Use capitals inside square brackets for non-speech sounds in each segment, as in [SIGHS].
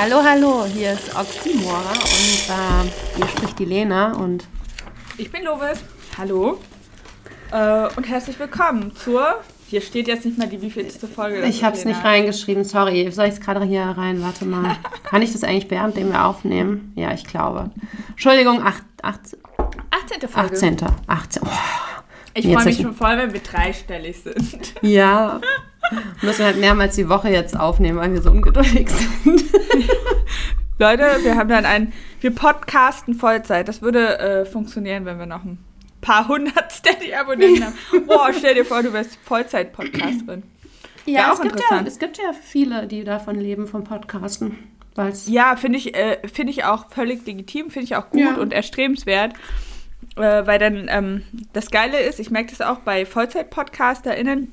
Hallo, hallo, hier ist Oxymora und äh, hier spricht die Lena und ich bin Lovis. Hallo. Äh, und herzlich willkommen zur. Hier steht jetzt nicht mal die wievielte Folge. Ich habe es nicht reingeschrieben, sorry. Soll ich es gerade hier rein? Warte mal. [LAUGHS] Kann ich das eigentlich währenddem wir aufnehmen? Ja, ich glaube. Entschuldigung, 8, 8, 18. Folge. 18. 18. Oh. Ich freue mich schon voll, wenn wir dreistellig sind. Ja. [LAUGHS] Müssen wir halt mehrmals die Woche jetzt aufnehmen, weil wir so ungeduldig sind. [LAUGHS] Leute, wir haben dann ein, wir podcasten Vollzeit. Das würde äh, funktionieren, wenn wir noch ein paar hundert Steady-Abonnenten haben. Boah, stell dir vor, du wärst Vollzeit-Podcasterin. Ja, auch es gibt ja, es gibt ja viele, die davon leben, vom Podcasten. Weil's ja, finde ich, äh, find ich auch völlig legitim, finde ich auch gut ja. und erstrebenswert. Äh, weil dann ähm, das Geile ist, ich merke das auch bei Vollzeit-PodcasterInnen,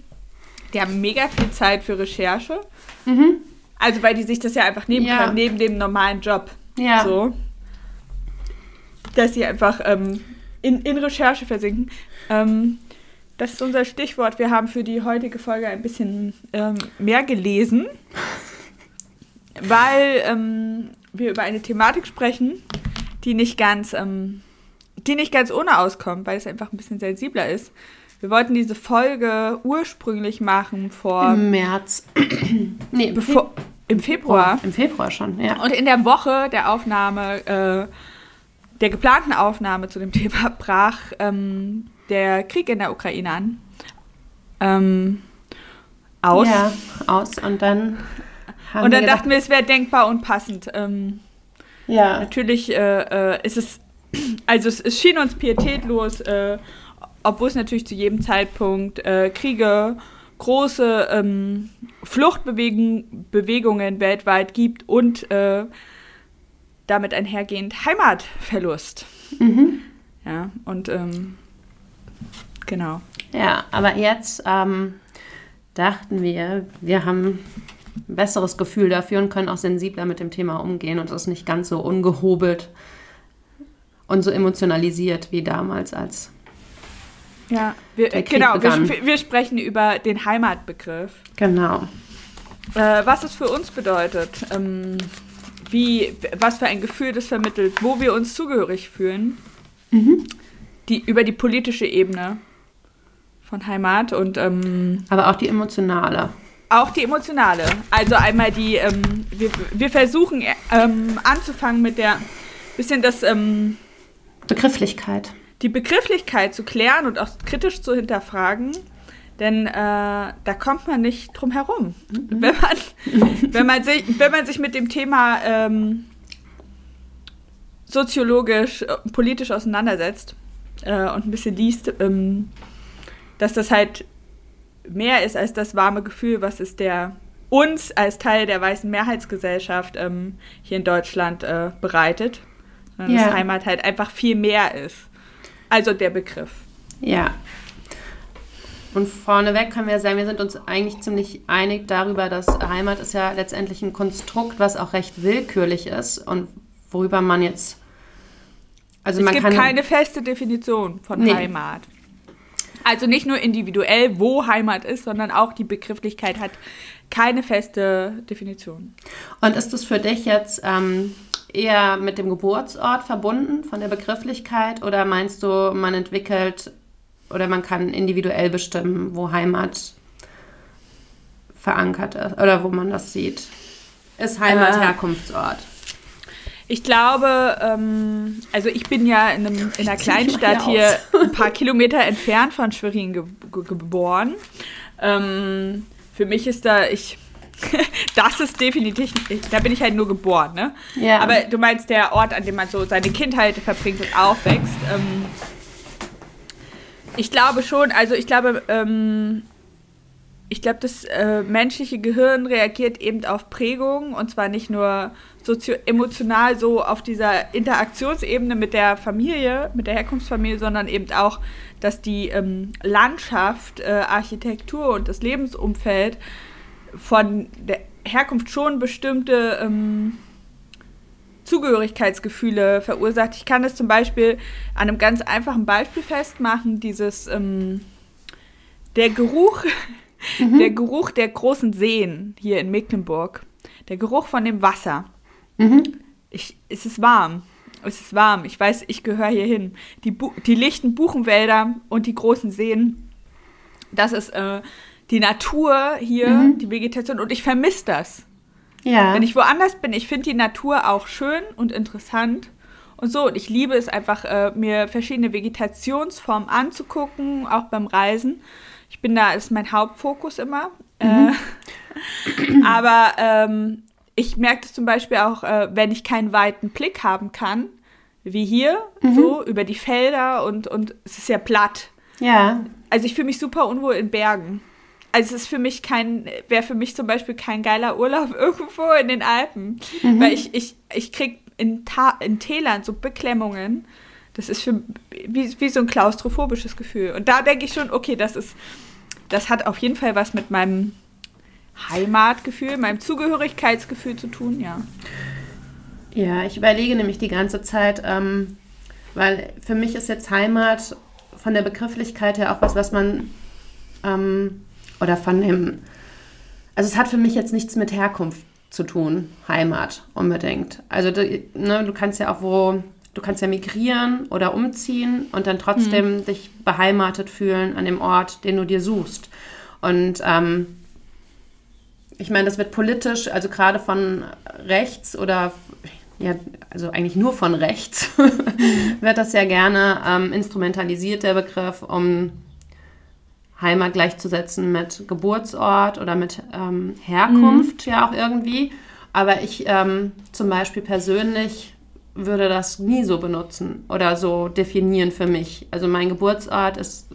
die haben mega viel Zeit für Recherche. Mhm. Also, weil die sich das ja einfach nehmen ja. können, neben dem normalen Job. Ja. So. Dass sie einfach ähm, in, in Recherche versinken. Ähm, das ist unser Stichwort. Wir haben für die heutige Folge ein bisschen ähm, mehr gelesen, [LAUGHS] weil ähm, wir über eine Thematik sprechen, die nicht ganz, ähm, die nicht ganz ohne auskommt, weil es einfach ein bisschen sensibler ist. Wir wollten diese Folge ursprünglich machen vor. Im März. [CLEARS THROAT] nee, bevor. Im Februar. Oh, Im Februar schon, ja. Und in der Woche der Aufnahme, äh, der geplanten Aufnahme zu dem Thema, [LAUGHS] brach ähm, der Krieg in der Ukraine an. Ähm, aus. Ja, aus. Und dann. und dann dachten wir, es wäre denkbar und passend. Ähm, ja. Natürlich äh, äh, ist es. [CLEARS THROAT] Also, es, es schien uns pietätlos. Äh, obwohl es natürlich zu jedem Zeitpunkt äh, Kriege, große ähm, Fluchtbewegungen weltweit gibt und äh, damit einhergehend Heimatverlust. Mhm. Ja, und ähm, genau. Ja, aber jetzt ähm, dachten wir, wir haben ein besseres Gefühl dafür und können auch sensibler mit dem Thema umgehen und es ist nicht ganz so ungehobelt und so emotionalisiert wie damals, als ja, wir, genau, wir, wir, sprechen über den Heimatbegriff. Genau. Äh, was es für uns bedeutet, ähm, wie, was für ein Gefühl das vermittelt, wo wir uns zugehörig fühlen, mhm. die, über die politische Ebene von Heimat und ähm, aber auch die emotionale. Auch die emotionale. Also einmal die, ähm, wir, wir versuchen ähm, anzufangen mit der bisschen das ähm, Begrifflichkeit die Begrifflichkeit zu klären und auch kritisch zu hinterfragen. Denn äh, da kommt man nicht drum herum. Mhm. Wenn, man, [LAUGHS] wenn, man sich, wenn man sich mit dem Thema ähm, soziologisch, äh, politisch auseinandersetzt äh, und ein bisschen liest, ähm, dass das halt mehr ist als das warme Gefühl, was es der uns als Teil der weißen Mehrheitsgesellschaft ähm, hier in Deutschland äh, bereitet. Sondern ja. dass Heimat halt einfach viel mehr ist. Also der Begriff. Ja. Und vorneweg können wir sagen, wir sind uns eigentlich ziemlich einig darüber, dass Heimat ist ja letztendlich ein Konstrukt, was auch recht willkürlich ist und worüber man jetzt. Also es man gibt kann, keine feste Definition von nee. Heimat. Also nicht nur individuell, wo Heimat ist, sondern auch die Begrifflichkeit hat keine feste Definition. Und ist das für dich jetzt ähm, eher mit dem Geburtsort verbunden von der Begrifflichkeit oder meinst du, man entwickelt oder man kann individuell bestimmen, wo Heimat verankert ist oder wo man das sieht? Ist Heimat äh, Herkunftsort? Ich glaube, ähm, also ich bin ja in, einem, in einer [LAUGHS] Kleinstadt hier, hier ein paar Kilometer entfernt von Schwerin ge ge geboren. Ähm, für mich ist da, ich [LAUGHS] das ist definitiv, da bin ich halt nur geboren, ne? Ja. Aber du meinst der Ort, an dem man so seine Kindheit verbringt und aufwächst. Ähm, ich glaube schon, also ich glaube, ähm, ich glaube, das äh, menschliche Gehirn reagiert eben auf Prägung und zwar nicht nur sozio-emotional so auf dieser Interaktionsebene mit der Familie, mit der Herkunftsfamilie, sondern eben auch, dass die ähm, Landschaft, äh, Architektur und das Lebensumfeld von der Herkunft schon bestimmte ähm, Zugehörigkeitsgefühle verursacht. Ich kann das zum Beispiel an einem ganz einfachen Beispiel festmachen, dieses ähm, der Geruch, [LAUGHS] mhm. der Geruch der großen Seen hier in Mecklenburg, der Geruch von dem Wasser. Mhm. Ich, es ist warm. Es ist warm. Ich weiß, ich gehöre hier hin. Die, Bu die lichten Buchenwälder und die großen Seen, das ist äh, die Natur hier, mhm. die Vegetation. Und ich vermisse das. Ja. Wenn ich woanders bin, ich finde die Natur auch schön und interessant. Und so, und ich liebe es einfach, äh, mir verschiedene Vegetationsformen anzugucken, auch beim Reisen. Ich bin da, ist mein Hauptfokus immer. Mhm. Äh, [CLEARS THROAT] aber ähm, ich merke das zum Beispiel auch, äh, wenn ich keinen weiten Blick haben kann, wie hier, mhm. so über die Felder und, und es ist ja platt. Ja. Also ich fühle mich super unwohl in Bergen. Also es ist für mich kein, wäre für mich zum Beispiel kein geiler Urlaub [LAUGHS] irgendwo in den Alpen. Mhm. Weil ich, ich, ich krieg in, Ta in Tälern so Beklemmungen. Das ist für wie, wie so ein klaustrophobisches Gefühl. Und da denke ich schon, okay, das ist, das hat auf jeden Fall was mit meinem Heimatgefühl, meinem Zugehörigkeitsgefühl zu tun, ja. Ja, ich überlege nämlich die ganze Zeit, ähm, weil für mich ist jetzt Heimat von der Begrifflichkeit her auch was, was man ähm, oder von dem, also es hat für mich jetzt nichts mit Herkunft zu tun, Heimat unbedingt. Also ne, du kannst ja auch wo, du kannst ja migrieren oder umziehen und dann trotzdem mhm. dich beheimatet fühlen an dem Ort, den du dir suchst. Und ähm, ich meine, das wird politisch, also gerade von rechts oder ja, also eigentlich nur von rechts, [LAUGHS] wird das ja gerne ähm, instrumentalisiert, der Begriff, um Heimat gleichzusetzen mit Geburtsort oder mit ähm, Herkunft mhm. ja auch irgendwie. Aber ich ähm, zum Beispiel persönlich würde das nie so benutzen oder so definieren für mich. Also mein Geburtsort ist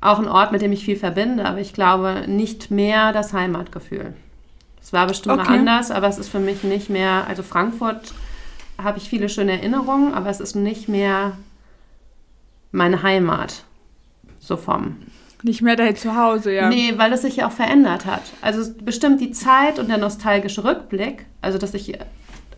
auch ein Ort, mit dem ich viel verbinde, aber ich glaube nicht mehr das Heimatgefühl. Es war bestimmt okay. anders, aber es ist für mich nicht mehr, also Frankfurt habe ich viele schöne Erinnerungen, aber es ist nicht mehr meine Heimat. So vom. Nicht mehr dein Zuhause, ja. Nee, weil es sich ja auch verändert hat. Also bestimmt die Zeit und der nostalgische Rückblick, also dass ich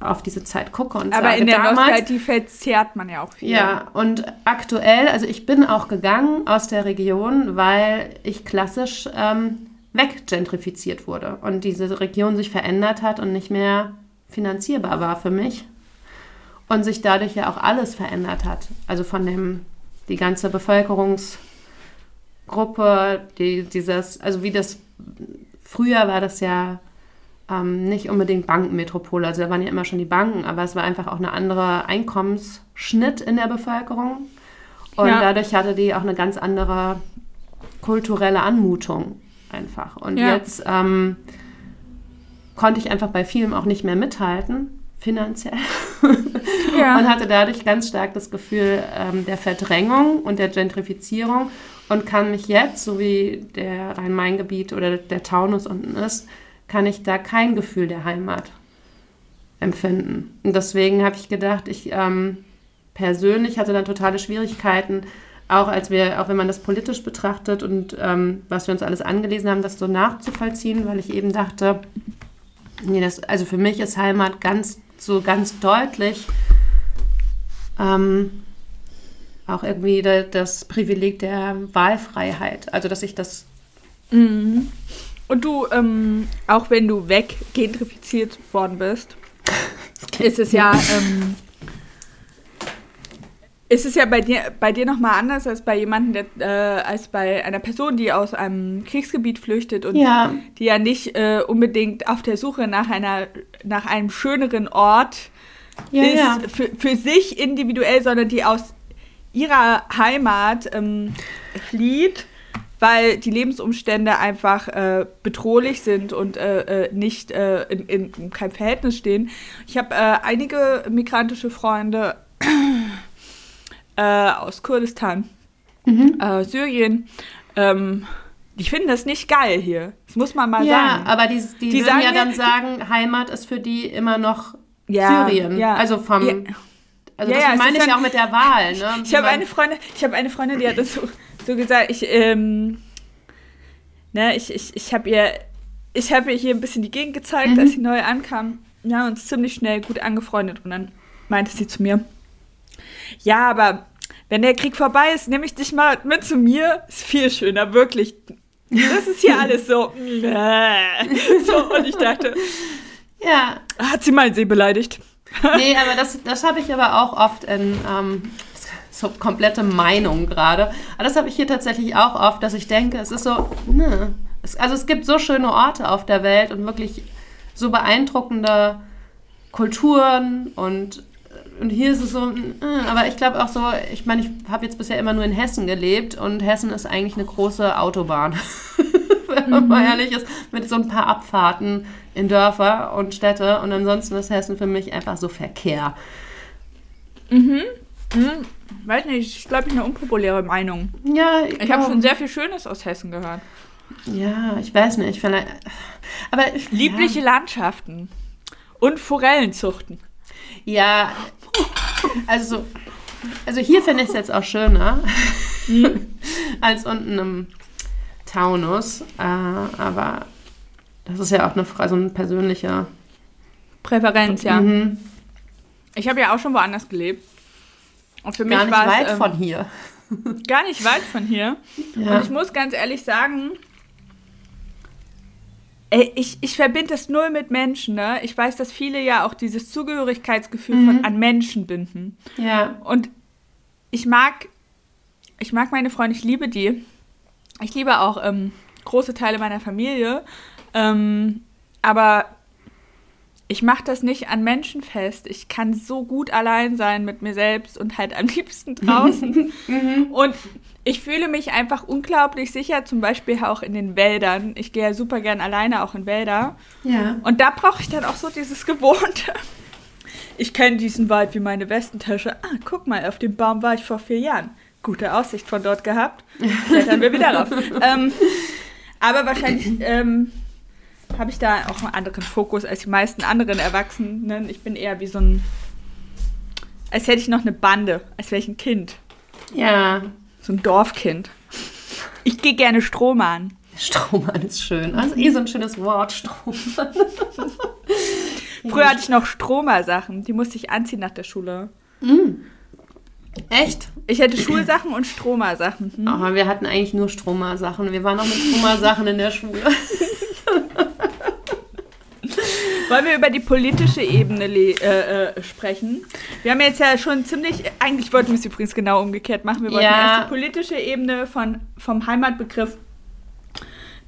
auf diese Zeit gucke und Aber sage, in der damals, Nostalgie verzehrt man ja auch viel. Ja, und aktuell, also ich bin auch gegangen aus der Region, weil ich klassisch ähm, weggentrifiziert wurde und diese Region sich verändert hat und nicht mehr finanzierbar war für mich und sich dadurch ja auch alles verändert hat. Also von dem, die ganze Bevölkerungsgruppe, die, dieses, also wie das, früher war das ja ähm, nicht unbedingt Bankenmetropole, also da waren ja immer schon die Banken, aber es war einfach auch eine andere Einkommensschnitt in der Bevölkerung und ja. dadurch hatte die auch eine ganz andere kulturelle Anmutung einfach. Und ja. jetzt ähm, konnte ich einfach bei vielem auch nicht mehr mithalten, finanziell. Ja. [LAUGHS] und hatte dadurch ganz stark das Gefühl ähm, der Verdrängung und der Gentrifizierung und kann mich jetzt, so wie der Rhein-Main-Gebiet oder der Taunus unten ist, kann ich da kein Gefühl der Heimat empfinden. Und deswegen habe ich gedacht, ich ähm, persönlich hatte dann totale Schwierigkeiten, auch als wir, auch wenn man das politisch betrachtet und ähm, was wir uns alles angelesen haben, das so nachzuvollziehen, weil ich eben dachte, nee, das, also für mich ist Heimat ganz so ganz deutlich ähm, auch irgendwie das Privileg der Wahlfreiheit. Also dass ich das. Mhm. Und du, ähm, auch wenn du weggentrifiziert worden bist, ist es ja ähm, ist es ja bei dir, bei dir nochmal anders als bei jemandem, der, äh, als bei einer Person, die aus einem Kriegsgebiet flüchtet und ja. die ja nicht äh, unbedingt auf der Suche nach einer, nach einem schöneren Ort ja, ist ja. Für, für sich individuell, sondern die aus ihrer Heimat ähm, flieht, weil die Lebensumstände einfach äh, bedrohlich sind und äh, äh, nicht äh, in, in, keinem Verhältnis stehen. Ich habe äh, einige migrantische Freunde äh, aus Kurdistan, mhm. äh, Syrien, ähm, die finden das nicht geil hier. Das muss man mal ja, sagen. Ja, aber die, die, die würden ja dann sagen, Heimat ist für die immer noch ja, Syrien. Ja. Also vom. Ja. Also ja, das meine ich ja auch mit der Wahl. [LAUGHS] Ne? Ich habe eine Freundin, ich habe eine Freundin, die hat das so, so gesagt. Ich, ähm, ne, ich, ich, ich habe ihr, ich habe ihr hier ein bisschen die Gegend gezeigt, mhm. als sie neu ankam. Ja, und ziemlich schnell gut angefreundet. Und dann meinte sie zu mir, ja, aber wenn der Krieg vorbei ist, nehme ich dich mal mit zu mir. Ist viel schöner, wirklich. Das ist hier alles so. [LAUGHS] so und ich dachte, Ja. Hat sie meinen See beleidigt? [LAUGHS] nee, aber das, das habe ich aber auch oft in ähm, so komplette Meinung gerade. Aber das habe ich hier tatsächlich auch oft, dass ich denke, es ist so, ne. Es, also es gibt so schöne Orte auf der Welt und wirklich so beeindruckende Kulturen und und hier ist es so, äh, aber ich glaube auch so, ich meine, ich habe jetzt bisher immer nur in Hessen gelebt und Hessen ist eigentlich eine große Autobahn, [LAUGHS] [LAUGHS] wenn man mhm. ehrlich ist, mit so ein paar Abfahrten in Dörfer und Städte und ansonsten ist Hessen für mich einfach so Verkehr. Mhm. mhm. Weiß nicht, ist glaube ich eine unpopuläre Meinung. Ja, ich, ich habe schon sehr viel Schönes aus Hessen gehört. Ja, ich weiß nicht, vielleicht. Aber liebliche ja. Landschaften und Forellenzuchten. Ja, also, also hier finde ich es jetzt auch schöner mhm. [LAUGHS] als unten im Taunus. Äh, aber das ist ja auch eine, also eine persönliche Präferenz, ja. Mhm. Ich habe ja auch schon woanders gelebt. Und für mich gar nicht weit ähm, von hier. [LAUGHS] Gar nicht weit von hier. Ja. Und ich muss ganz ehrlich sagen, ich, ich verbinde es null mit Menschen. Ne? Ich weiß, dass viele ja auch dieses Zugehörigkeitsgefühl mhm. von, an Menschen binden. Ja. Und ich mag, ich mag meine Freunde, ich liebe die. Ich liebe auch ähm, große Teile meiner Familie. Ähm, aber ich mache das nicht an Menschen fest. Ich kann so gut allein sein mit mir selbst und halt am [LAUGHS] liebsten draußen. [LAUGHS] Mhm. und ich fühle mich einfach unglaublich sicher, zum Beispiel auch in den Wäldern. Ich gehe ja super gern alleine auch in Wälder. Ja. Und da brauche ich dann auch so dieses Gewohnte. Ich kenne diesen Wald wie meine Westentasche. Ah, guck mal, auf dem Baum war ich vor vier Jahren. Gute Aussicht von dort gehabt. Klettern wir wieder rauf. [LAUGHS] ähm, aber wahrscheinlich ähm, habe ich da auch einen anderen Fokus als die meisten anderen Erwachsenen. Ich bin eher wie so ein, als hätte ich noch eine Bande, als wäre ich ein Kind. Ja. So ein Dorfkind. Ich gehe gerne Strohmann. Strohmann ist schön. Also eh so ein schönes Wort, Strohmann. [LAUGHS] Früher hatte ich noch Stromer-Sachen. Die musste ich anziehen nach der Schule. Mm. Echt? Ich hatte Schulsachen und Stromer-Sachen. Hm? Aber wir hatten eigentlich nur Stromer-Sachen. Wir waren auch mit Stromer-Sachen in der Schule. [LAUGHS] Wollen wir über die politische Ebene äh, äh, sprechen? Wir haben jetzt ja schon ziemlich, eigentlich wollten wir es übrigens genau umgekehrt machen. Wir wollten ja. erst die politische Ebene von, vom Heimatbegriff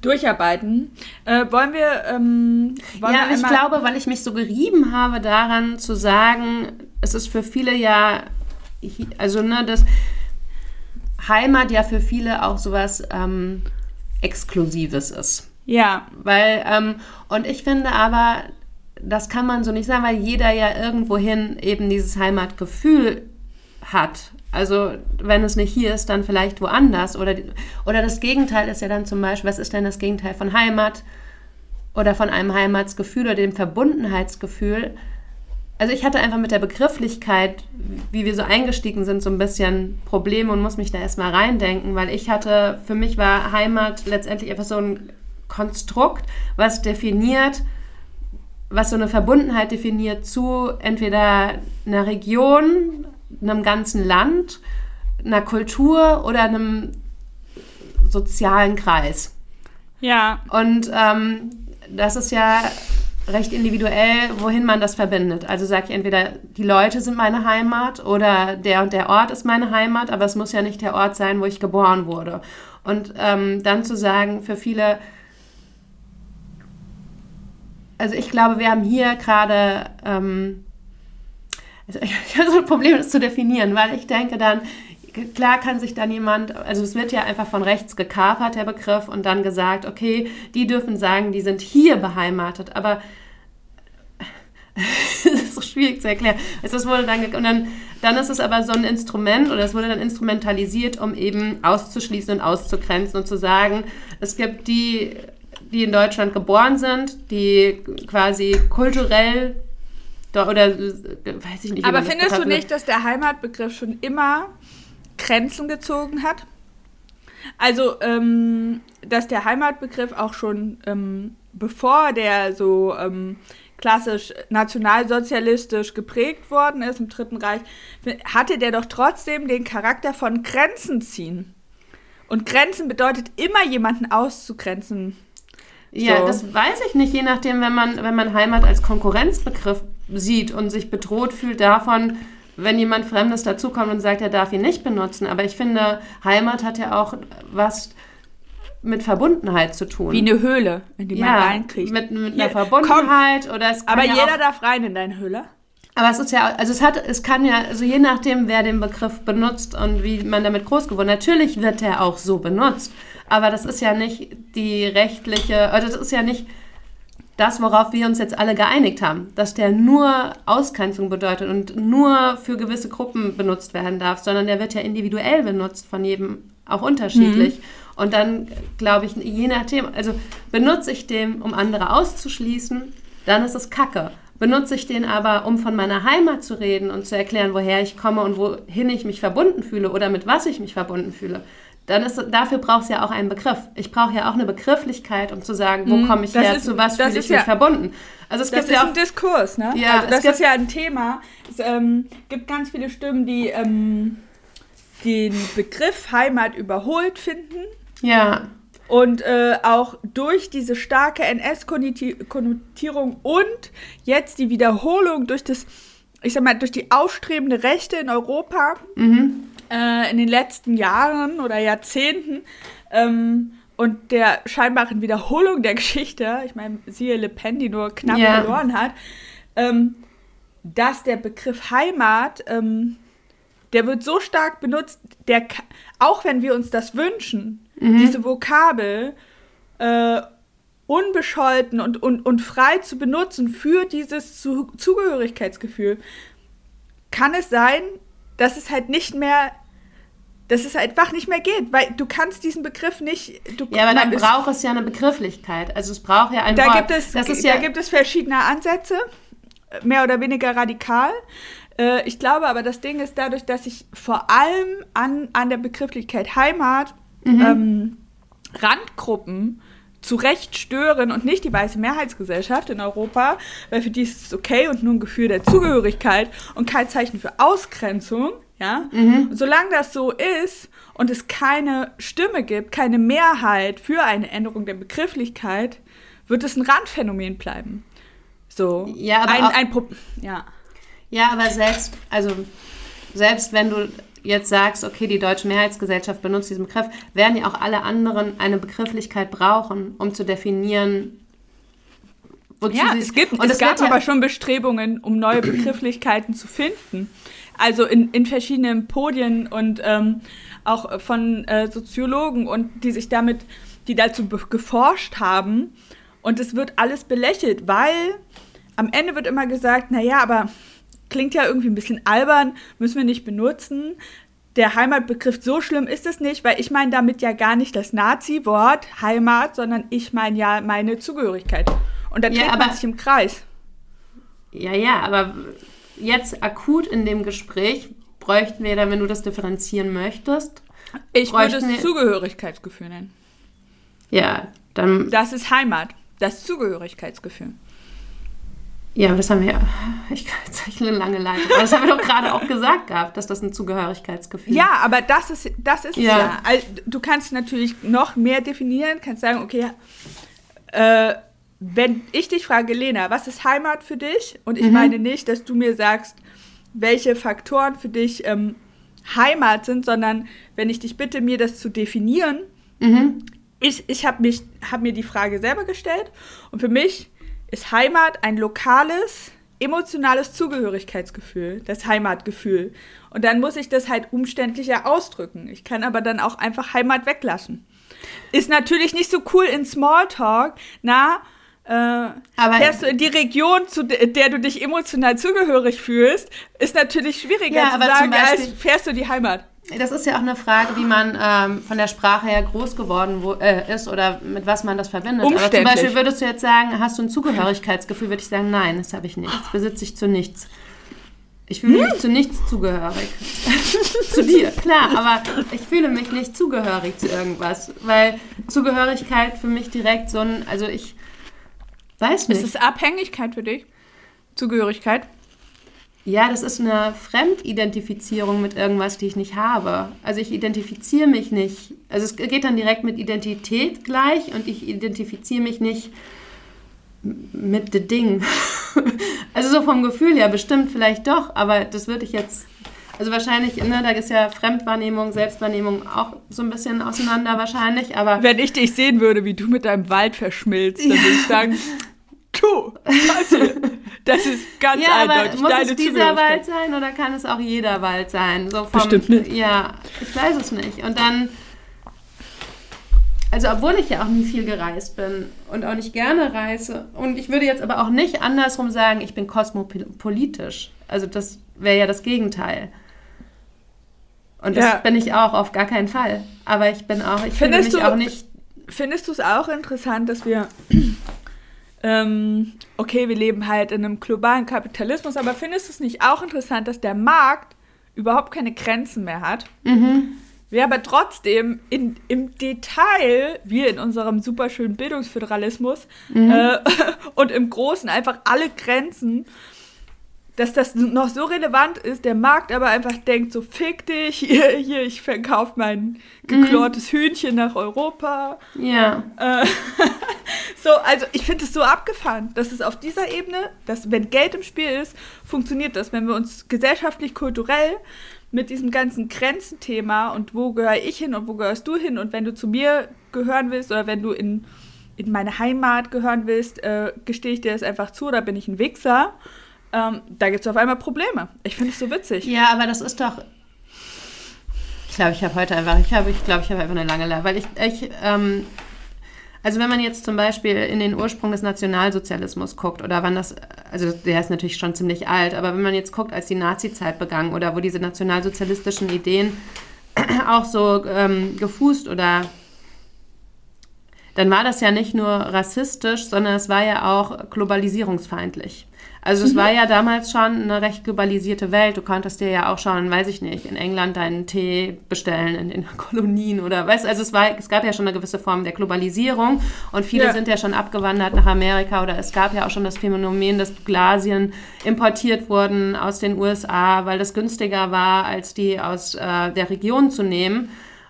durcharbeiten. Äh, wollen wir. Ähm, wollen ja, wir ich glaube, weil ich mich so gerieben habe daran zu sagen, es ist für viele ja, also ne, das Heimat ja für viele auch sowas ähm, Exklusives ist. Ja. Weil, ähm, und ich finde aber, das kann man so nicht sagen, weil jeder ja irgendwohin eben dieses Heimatgefühl hat. Also wenn es nicht hier ist, dann vielleicht woanders. Oder, oder das Gegenteil ist ja dann zum Beispiel, was ist denn das Gegenteil von Heimat oder von einem Heimatsgefühl oder dem Verbundenheitsgefühl? Also ich hatte einfach mit der Begrifflichkeit, wie wir so eingestiegen sind, so ein bisschen Probleme und muss mich da erstmal reindenken, weil ich hatte, für mich war Heimat letztendlich einfach so ein Konstrukt, was definiert, was so eine Verbundenheit definiert zu entweder einer Region, einem ganzen Land, einer Kultur oder einem sozialen Kreis. Ja. Und ähm, das ist ja recht individuell, wohin man das verbindet. Also sage ich entweder, die Leute sind meine Heimat oder der und der Ort ist meine Heimat, aber es muss ja nicht der Ort sein, wo ich geboren wurde. Und ähm, dann zu sagen, für viele also ich glaube, wir haben hier gerade, ähm, [LAUGHS] ich habe so ein Problem, das zu definieren, weil ich denke dann, klar kann sich dann jemand, also es wird ja einfach von rechts gekapert, der Begriff, und dann gesagt, okay, die dürfen sagen, die sind hier beheimatet, aber [LAUGHS] das ist so schwierig zu erklären. Es wurde dann, und dann, dann ist es aber so ein Instrument oder es wurde dann instrumentalisiert, um eben auszuschließen und auszugrenzen und zu sagen, es gibt die die in Deutschland geboren sind, die quasi kulturell oder weiß ich nicht. Aber findest du nicht, dass der Heimatbegriff schon immer Grenzen gezogen hat? Also, ähm, dass der Heimatbegriff auch schon ähm, bevor der so ähm, klassisch nationalsozialistisch geprägt worden ist im Dritten Reich, hatte der doch trotzdem den Charakter von Grenzen ziehen. Und Grenzen bedeutet immer jemanden auszugrenzen Ja, so. das weiß ich nicht, je nachdem, wenn man, wenn man Heimat als Konkurrenzbegriff sieht und sich bedroht fühlt davon, wenn jemand Fremdes dazukommt und sagt, er darf ihn nicht benutzen. Aber ich finde, Heimat hat ja auch was mit Verbundenheit zu tun. Wie eine Höhle, in die ja, man reinkriegt. Mit, mit einer Verbundenheit komm, oder es Aber ja jeder darf rein in deine Höhle. Aber es ist ja, also es hat, es kann ja, also je nachdem, wer den Begriff benutzt und wie man damit groß geworden, natürlich wird er auch so benutzt. Aber das ist ja nicht die rechtliche, also das ist ja nicht das, worauf wir uns jetzt alle geeinigt haben, dass der nur Ausgrenzung bedeutet und nur für gewisse Gruppen benutzt werden darf, sondern der wird ja individuell benutzt von jedem auch unterschiedlich. Mhm. Und dann glaube ich, je nachdem, also benutze ich den, um andere auszuschließen, dann ist es Kacke. Benutze ich den aber, um von meiner Heimat zu reden und zu erklären, woher ich komme und wohin ich mich verbunden fühle oder mit was ich mich verbunden fühle, dann ist dafür braucht es ja auch einen Begriff. Ich brauche ja auch eine Begrifflichkeit, um zu sagen, wo mhm. komme ich das her, ist, zu was fühle ich ja, mich verbunden. Also es das gibt ist ja auch, ein Diskurs, ne? Ja, also das ist ja ein Thema. Es ähm, gibt ganz viele Stimmen, die ähm, den Begriff Heimat überholt finden. Ja. Und äh, auch durch diese starke NS-Konnotierung und jetzt die Wiederholung durch das, ich sag mal, durch die aufstrebende Rechte in Europa mhm. Äh, in den letzten Jahren oder Jahrzehnten ähm, und der scheinbaren Wiederholung der Geschichte, ich meine, siehe Le Pen, die nur knapp yeah. verloren hat, ähm, dass der Begriff Heimat, ähm, der wird so stark benutzt, der, auch wenn wir uns das wünschen, mhm. diese Vokabel äh, unbescholten und, und, und frei zu benutzen für dieses zu Zugehörigkeitsgefühl, kann es sein, dass es halt nicht mehr dass es einfach nicht mehr geht, weil du kannst diesen Begriff nicht. Du, ja, aber dann braucht es ja eine Begrifflichkeit. Also es braucht ja ein da Wort. Gibt es, das ist da ja, gibt es verschiedene Ansätze, mehr oder weniger radikal. Äh, ich glaube aber, das Ding ist dadurch, dass ich vor allem an, an der Begrifflichkeit Heimat mhm. ähm, Randgruppen zu Recht stören und nicht die weiße Mehrheitsgesellschaft in Europa, weil für die ist es okay und nur ein Gefühl der Zugehörigkeit und kein Zeichen für Ausgrenzung. Ja? Mhm. solange das so ist und es keine Stimme gibt, keine Mehrheit für eine Änderung der Begrifflichkeit, wird es ein Randphänomen bleiben. So. Ja, aber ein, ein ja. ja, aber selbst, also selbst wenn du jetzt sagst, okay, die deutsche Mehrheitsgesellschaft benutzt diesen Begriff, werden ja auch alle anderen eine Begrifflichkeit brauchen, um zu definieren, wozu ja, sie es gibt. Und es, gab aber schon Bestrebungen, um neue Begrifflichkeiten zu finden. Also in, in verschiedenen Podien und ähm, auch von äh, Soziologen und die sich damit, die dazu geforscht haben. Und es wird alles belächelt, weil am Ende wird immer gesagt, naja, aber klingt ja irgendwie ein bisschen albern, müssen wir nicht benutzen. Der Heimatbegriff so schlimm ist es nicht, weil ich meine damit ja gar nicht das Nazi-Wort Heimat, sondern ich meine ja meine Zugehörigkeit. Und dann ja, dreht man sich im Kreis. Ja, ja, aber jetzt akut in dem Gespräch bräuchten wir dann, wenn du das differenzieren möchtest. Ich würde es Zugehörigkeitsgefühl nennen. Ja, dann. Das ist Heimat, das Zugehörigkeitsgefühl. Ja, das haben wir ja. Ich jetzt eine lange Leitung. Aber das haben wir doch gerade auch gesagt gehabt, dass das ein Zugehörigkeitsgefühl ist. Ja, aber das ist, das ist ja. ja. Also, du kannst natürlich noch mehr definieren, kannst sagen, okay, äh, wenn ich dich frage, Lena, was ist Heimat für dich? Und ich mhm. meine nicht, dass du mir sagst, welche Faktoren für dich ähm, Heimat sind, sondern wenn ich dich bitte, mir das zu definieren, mhm. ich, ich habe hab mir die Frage selber gestellt und für mich ist Heimat ein lokales, emotionales Zugehörigkeitsgefühl, das Heimatgefühl. Und dann muss ich das halt umständlicher ausdrücken. Ich kann aber dann auch einfach Heimat weglassen. Ist natürlich nicht so cool in Smalltalk. Na, äh, aber fährst du in die Region, zu der du dich emotional zugehörig fühlst, ist natürlich schwieriger ja, zu sagen, als fährst du die Heimat. Das ist ja auch eine Frage, wie man ähm, von der Sprache her groß geworden wo, äh, ist oder mit was man das verbindet. Aber zum Beispiel würdest du jetzt sagen, hast du ein Zugehörigkeitsgefühl, würde ich sagen, nein, das habe ich nicht. Das besitze ich zu nichts. Ich fühle mich hm? zu nichts zugehörig. [LAUGHS] zu dir, klar, aber ich fühle mich nicht zugehörig zu irgendwas, weil Zugehörigkeit für mich direkt so ein, also ich weiß nicht. Ist es Abhängigkeit für dich? Zugehörigkeit? Ja, das ist eine Fremdidentifizierung mit irgendwas, die ich nicht habe. Also ich identifiziere mich nicht. Also es geht dann direkt mit Identität gleich und ich identifiziere mich nicht mit dem Ding. [LAUGHS] also so vom Gefühl her bestimmt vielleicht doch, aber das würde ich jetzt, also wahrscheinlich, ne, da ist ja Fremdwahrnehmung, Selbstwahrnehmung auch so ein bisschen auseinander wahrscheinlich, aber... Wenn ich dich sehen würde, wie du mit deinem Wald verschmilzt, dann würde ich sagen, [LAUGHS] du, das, das ist ganz ja, eindeutig aber muss deine es dieser Wald sein oder kann es auch jeder Wald sein? So vom, Bestimmt nicht. Ja, ich weiß es nicht. Und dann also obwohl ich ja auch nie viel gereist bin und auch nicht gerne reise. Und ich würde jetzt aber auch nicht andersrum sagen, ich bin kosmopolitisch. Also das wäre ja das Gegenteil. Und das ja. bin ich auch auf gar keinen Fall. Aber ich bin auch, ich finde mich du, auch nicht. Findest du es auch interessant, dass wir, ähm, okay, wir leben halt in einem globalen Kapitalismus, aber findest du es nicht auch interessant, dass der Markt überhaupt keine Grenzen mehr hat? Mhm wir aber trotzdem in, im Detail, wir in unserem superschönen Bildungsföderalismus mhm. äh, [LAUGHS] und im Großen einfach alle Grenzen, dass das noch so relevant ist, der Markt aber einfach denkt, so fick dich, [LAUGHS] hier, hier ich verkaufe mein geklortes mhm. Hühnchen nach Europa. Ja. Äh, [LAUGHS] so, also ich finde es so abgefahren, dass es auf dieser Ebene, dass wenn Geld im Spiel ist, funktioniert das. Wenn wir uns gesellschaftlich, kulturell mit diesem ganzen Grenzenthema und wo gehöre ich hin und wo gehörst du hin und wenn du zu mir gehören willst oder wenn du in, in meine Heimat gehören willst, äh, gestehe ich dir das einfach zu oder bin ich ein Wichser, ähm, da gibt es auf einmal Probleme. Ich finde es so witzig. Ja, aber das ist doch. Ich glaube, ich habe heute einfach, ich habe, ich glaube, ich habe einfach eine lange Lehre, weil ich, ich ähm, also wenn man jetzt zum Beispiel in den Ursprung des Nationalsozialismus guckt oder wann das, also der ist natürlich schon ziemlich alt, aber wenn man jetzt guckt, als die Nazi-Zeit begann oder wo diese nationalsozialistischen Ideen [CLEARS THROAT] auch so ähm, gefußt oder dann war das ja nicht nur rassistisch, sondern es war ja auch globalisierungsfeindlich. Also es mhm. war ja damals schon eine recht globalisierte Welt. Du konntest dir ja auch schon, weiß ich nicht, in England deinen Tee bestellen in den [LAUGHS] Kolonien oder weißt also es war es gab ja schon eine gewisse Form der Globalisierung und viele ja. sind ja schon abgewandert nach Amerika oder es gab ja auch schon das Phänomen, dass Glasien importiert wurden aus den USA, weil das günstiger war, als die aus äh, der Region zu nehmen.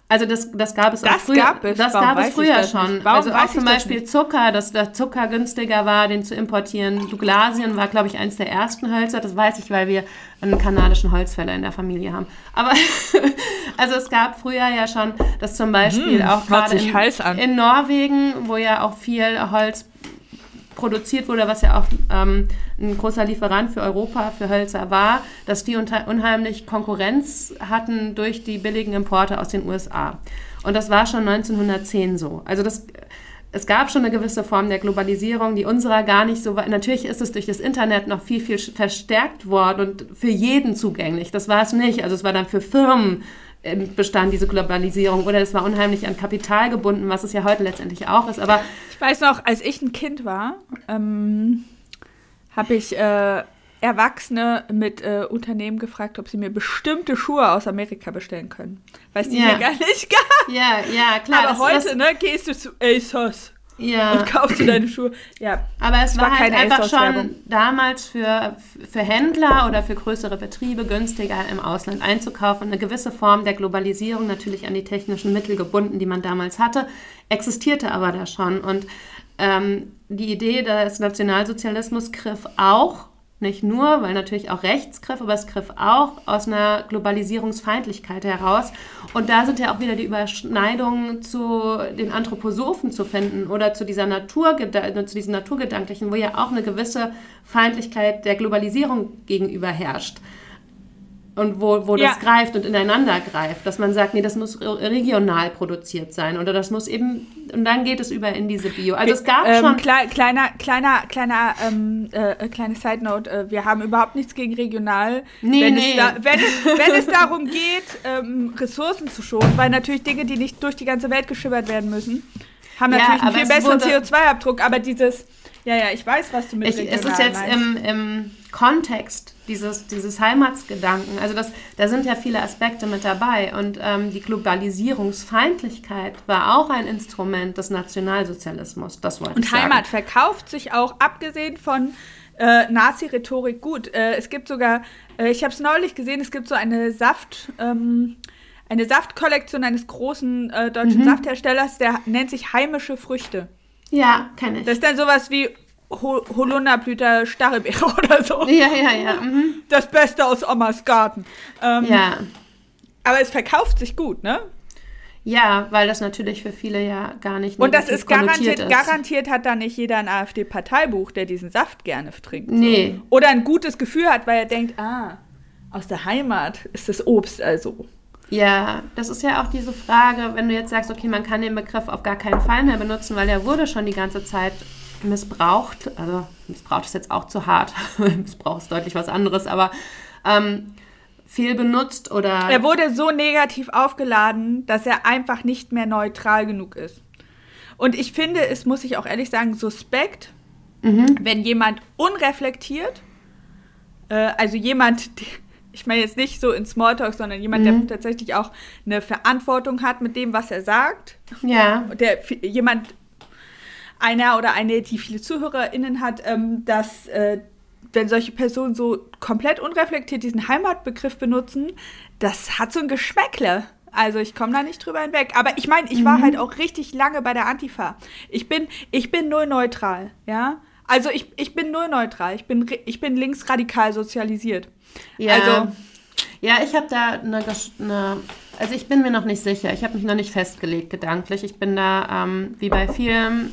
Also das, das gab es das auch früher. Gab es. Das gab es früher schon. Also auch zum Beispiel Zucker, dass der Zucker günstiger war, den zu importieren. Douglasien war, glaube ich, eins der ersten Hölzer. Das weiß ich, weil wir einen kanadischen Holzfäller in der Familie haben. Aber [LAUGHS] also es gab früher ja schon, dass zum Beispiel hm, auch gerade in, in Norwegen, wo ja auch viel Holz produziert wurde, was ja auch ähm, ein großer Lieferant für Europa, für Hölzer war, dass die unheimlich Konkurrenz hatten durch die billigen Importe aus den USA. Und das war schon 1910 so. Also das, es gab schon eine gewisse Form der Globalisierung, die unserer gar nicht so war. Natürlich ist es durch das Internet noch viel, viel verstärkt worden und für jeden zugänglich. Das war es nicht. Also es war dann für Firmen bestand diese Globalisierung oder es war unheimlich an Kapital gebunden, was es ja heute letztendlich auch ist. Aber ich weiß noch, als ich ein Kind war, ähm, habe ich äh, Erwachsene mit äh, Unternehmen gefragt, ob sie mir bestimmte Schuhe aus Amerika bestellen können. Weil es die ja. hier gar nicht gab. Ja, ja, klar. Aber heute, ne, gehst du zu ASOS ja. und kaufst du deine Schuhe. Ja, aber es, war, war halt einfach schon damals für, für Händler oder für größere Betriebe günstiger im Ausland einzukaufen. Eine gewisse Form der Globalisierung, natürlich an die technischen Mittel gebunden, die man damals hatte, existierte aber da schon. Und ähm, die Idee des Nationalsozialismus griff auch nicht nur, weil natürlich auch rechts griff, aber es griff auch aus einer Globalisierungsfeindlichkeit heraus. Und da sind ja auch wieder die Überschneidungen zu den Anthroposophen zu finden oder zu, dieser Natur, zu diesen Naturgedanklichen, wo ja auch eine gewisse Feindlichkeit der Globalisierung gegenüber herrscht und wo, wo ja. das greift und ineinander greift, dass man sagt, nee, das muss regional produziert sein oder das muss eben und dann geht es über in diese Bio. Also es gab ähm, schon kleiner kleiner kleiner kleiner ähm, äh, kleine Side Note, äh, wir haben überhaupt nichts gegen regional, nee, wenn, nee. Es da, wenn, es, wenn es darum geht, ähm, Ressourcen zu schonen, weil natürlich Dinge, die nicht durch die ganze Welt geschippert werden müssen, haben natürlich ja, einen viel besseren CO2-Abdruck, aber dieses ja, ja, ich weiß, was du mit ich, Es ist jetzt im, im Kontext dieses, dieses Heimatsgedanken. Also das, da sind ja viele Aspekte mit dabei. Und ähm, die Globalisierungsfeindlichkeit war auch ein Instrument des Nationalsozialismus. Das wollte Und ich Heimat verkauft sich auch, abgesehen von äh, Nazi-Rhetorik gut. Äh, es gibt sogar, äh, ich habe es neulich gesehen, es gibt so eine Saft, ähm, eine Saftkollektion eines großen äh, deutschen mhm. Saftherstellers, der nennt sich heimische Früchte. Ja, kenne ich. Das ist dann sowas wie Holunderblüter Starrebeere [LAUGHS] oder so. Ja, ja, ja. Mhm. Das Beste aus Omas Garten. Ähm, ja. Aber es verkauft sich gut, ne? Ja, weil das natürlich für viele ja gar nicht Und das ist garantiert, ist. garantiert hat da nicht jeder ein AfD-Parteibuch, der diesen Saft gerne trinkt. Nee. So. Oder ein gutes Gefühl hat, weil er denkt, ah, aus der Heimat ist das Obst also. Ja, das ist ja auch diese Frage, wenn du jetzt sagst, okay, man kann den Begriff auf gar keinen Fall mehr benutzen, weil er wurde schon die ganze Zeit missbraucht. Also missbraucht ist jetzt auch zu hart. [LAUGHS] Missbrauch ist deutlich was anderes, aber ähm, viel benutzt oder. Er wurde so negativ aufgeladen, dass er einfach nicht mehr neutral genug ist. Und ich finde, es muss ich auch ehrlich sagen, suspekt, mhm. wenn jemand unreflektiert, äh, also jemand, [LAUGHS] ich meine jetzt nicht so in Smalltalk, sondern jemand, mhm. der tatsächlich auch eine Verantwortung hat mit dem, was er sagt. Ja. Der jemand, einer oder eine, die viele ZuhörerInnen hat, ähm, dass äh, wenn solche Personen so komplett unreflektiert diesen Heimatbegriff benutzen, das hat so ein Geschmäckle. Also ich komme da nicht drüber hinweg. Aber ich meine, ich war mhm. halt auch richtig lange bei der Antifa. Ich bin, ich bin null neutral, ja. Also ich, ich bin null neutral. Ich bin, ich bin linksradikal sozialisiert. Ja. Also, ja, ich habe da eine, eine, also ich bin mir noch nicht sicher. Ich habe mich noch nicht festgelegt gedanklich. Ich bin da, ähm, wie bei vielen,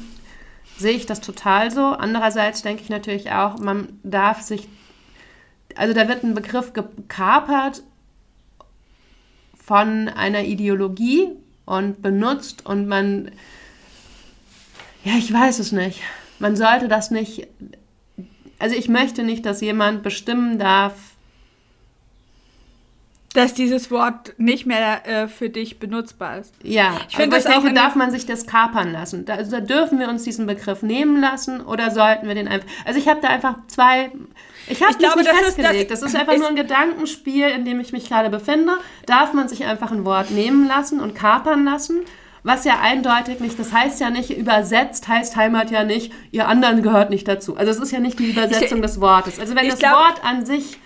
sehe ich das total so. Andererseits denke ich natürlich auch, man darf sich, also da wird ein Begriff gekapert von einer Ideologie und benutzt und man, ja, ich weiß es nicht man sollte das nicht, also ich möchte nicht, dass jemand bestimmen darf, dass dieses Wort nicht mehr äh, für dich benutzbar ist. Ja, ich finde, ich denke, darf man sich das kapern lassen. Da, also da dürfen wir uns diesen Begriff nehmen lassen oder sollten wir den einfach. Also ich habe da einfach zwei. Ich habe mich nicht das festgelegt. Ist, das, das, ist einfach ist, nur ein Gedankenspiel, in dem ich mich gerade befinde. Darf man sich einfach ein Wort nehmen lassen und kapern lassen? was ja eindeutig nicht, das heißt ja nicht, übersetzt heißt Heimat ja nicht, ihr anderen gehört nicht dazu. Also es ist ja nicht die Übersetzung ich, des Wortes. Also wenn das glaub, Wort an sich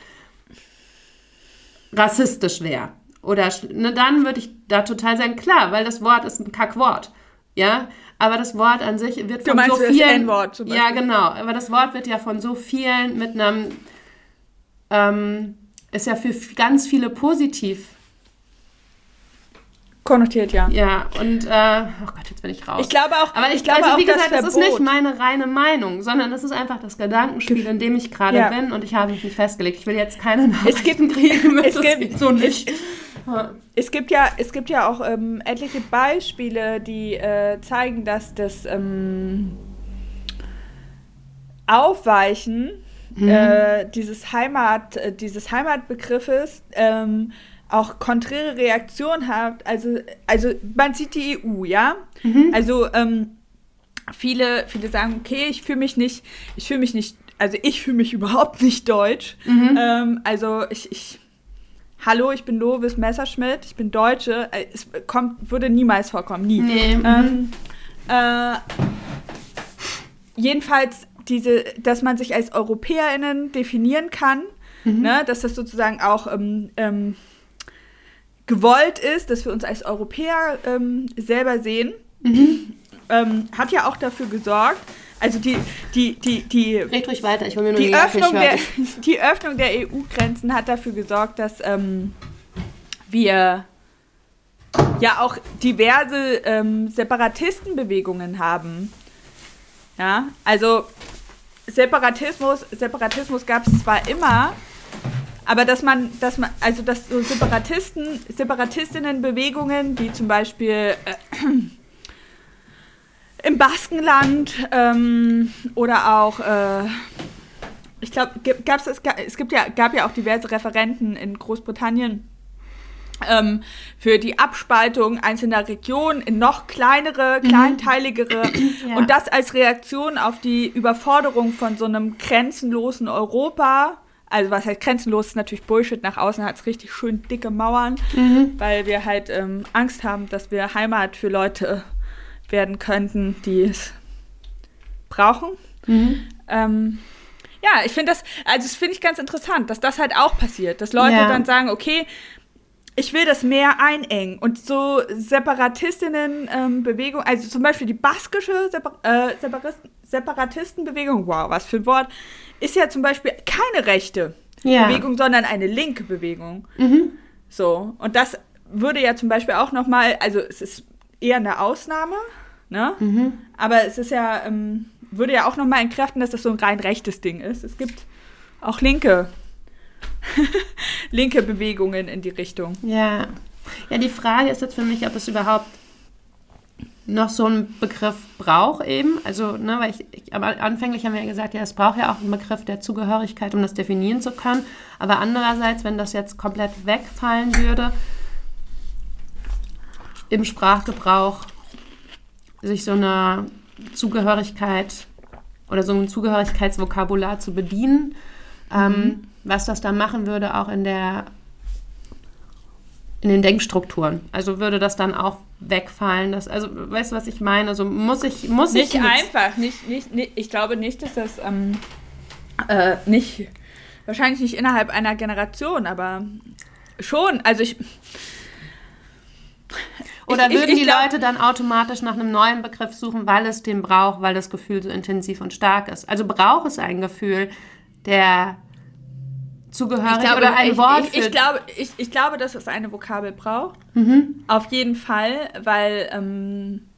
rassistisch wäre, oder ne, dann würde ich da total sagen, klar, weil das Wort ist ein Kackwort. Ja, aber das Wort an sich wird von so vielen. Das ja, genau. Aber das Wort wird ja von so vielen mit einem ähm, ist ja für ganz viele positiv Konnotiert, ja. Ja, und, äh, oh Gott, jetzt bin ich raus. Ich glaube auch, aber ich, glaube also, auch, wie gesagt, das, das ist nicht meine reine Meinung, sondern das ist einfach das Gedankenspiel, in dem ich gerade ja. bin und ich habe mich nicht festgelegt. Ich will jetzt keine Nachrichten kriegen. Es gibt, so nicht. Es gibt ja, es gibt ja auch ähm, etliche Beispiele, die äh, zeigen, dass das ähm, Aufweichen mhm. äh, dieses Heimat, äh, dieses Heimatbegriffes ähm, auch konträre Reaktionen habt. Also, also man sieht die EU, ja. Mhm. Also ähm, viele, viele sagen, okay, ich fühle mich nicht, ich fühle mich nicht, also ich fühle mich [LAUGHS] überhaupt nicht deutsch. Mhm. Ähm, also ich, ich, hallo, ich bin Lovis Messerschmidt, ich bin Deutsche. Äh, es kommt, würde niemals vorkommen, nie. Nee. Mhm. Ähm, äh, jedenfalls diese, dass man sich als EuropäerInnen definieren kann, mhm. ne, dass das sozusagen auch ähm, ähm, gewollt ist, dass wir uns als Europäer ähm, selber sehen, mhm. ähm, hat ja auch dafür gesorgt, also die, die, die, die, Red ruhig weiter, ich will mir nur die, Öffnung der, [LAUGHS] die Öffnung der EU-Grenzen hat dafür gesorgt, dass ähm, wir ja auch diverse ähm, Separatistenbewegungen haben. Ja, also Separatismus, Separatismus gab es zwar immer, aber dass man, dass man, also dass so Separatisten, Separatistinnenbewegungen, wie zum Beispiel äh, im Baskenland ähm, oder auch, äh, ich glaube, gab's, es, es gibt ja, gab ja auch diverse Referenten in Großbritannien ähm, für die Abspaltung einzelner Regionen in noch kleinere, mhm. kleinteiligere ja. und das als Reaktion auf die Überforderung von so einem grenzenlosen Europa also was heißt grenzenlos, ist natürlich Bullshit. Nach außen hat es richtig schön dicke Mauern, mhm. weil wir halt ähm, Angst haben, dass wir Heimat für Leute werden könnten, die es brauchen. Mhm. Ähm, Ja, ich finde das, also das finde ich ganz interessant, dass das halt auch passiert, dass Leute ja. dann sagen, okay, ich will das mehr einengen und so Separatistinnen-Bewegung, ähm, also zum Beispiel die baskische Separ äh, Separatistenbewegung, wow, was für ein Wort, ist ja zum Beispiel keine rechte ja. Bewegung, sondern eine linke Bewegung. Mhm. So, und das würde ja zum Beispiel auch nochmal, also es ist eher eine Ausnahme, ne? Mhm. Aber es ist ja, ähm, würde ja auch nochmal entkräften, dass das so ein rein rechtes Ding ist. Es gibt auch linke, [LAUGHS] linke Bewegungen in die Richtung. Ja. Ja, die Frage ist jetzt für mich, ob es überhaupt noch so einen Begriff braucht eben. Also, ne, weil ich, ich, aber anfänglich haben wir ja gesagt, ja, es braucht ja auch einen Begriff der Zugehörigkeit, um das definieren zu können. Aber andererseits, wenn das jetzt komplett wegfallen würde, im Sprachgebrauch sich so eine Zugehörigkeit oder so ein Zugehörigkeitsvokabular zu bedienen, ähm, mhm. ähm, was das dann machen würde, auch in der in den Denkstrukturen. Also würde das dann auch wegfallen. Dass, also weißt du, was ich meine? Also muss ich muss nicht ich einfach, nicht, nicht, nicht, ich glaube nicht, dass das ähm, äh, nicht wahrscheinlich nicht innerhalb einer Generation, aber schon. Also ich oder würden ich, ich, die glaub, Leute dann automatisch nach einem neuen Begriff suchen, weil es den braucht, weil das Gefühl so intensiv und stark ist? Also braucht es ein Gefühl der zugehörig glaube, oder ein ich, Wort ich, ich, glaube, ich, ich glaube, dass es eine Vokabel braucht. Mhm. Auf jeden Fall, weil ähm,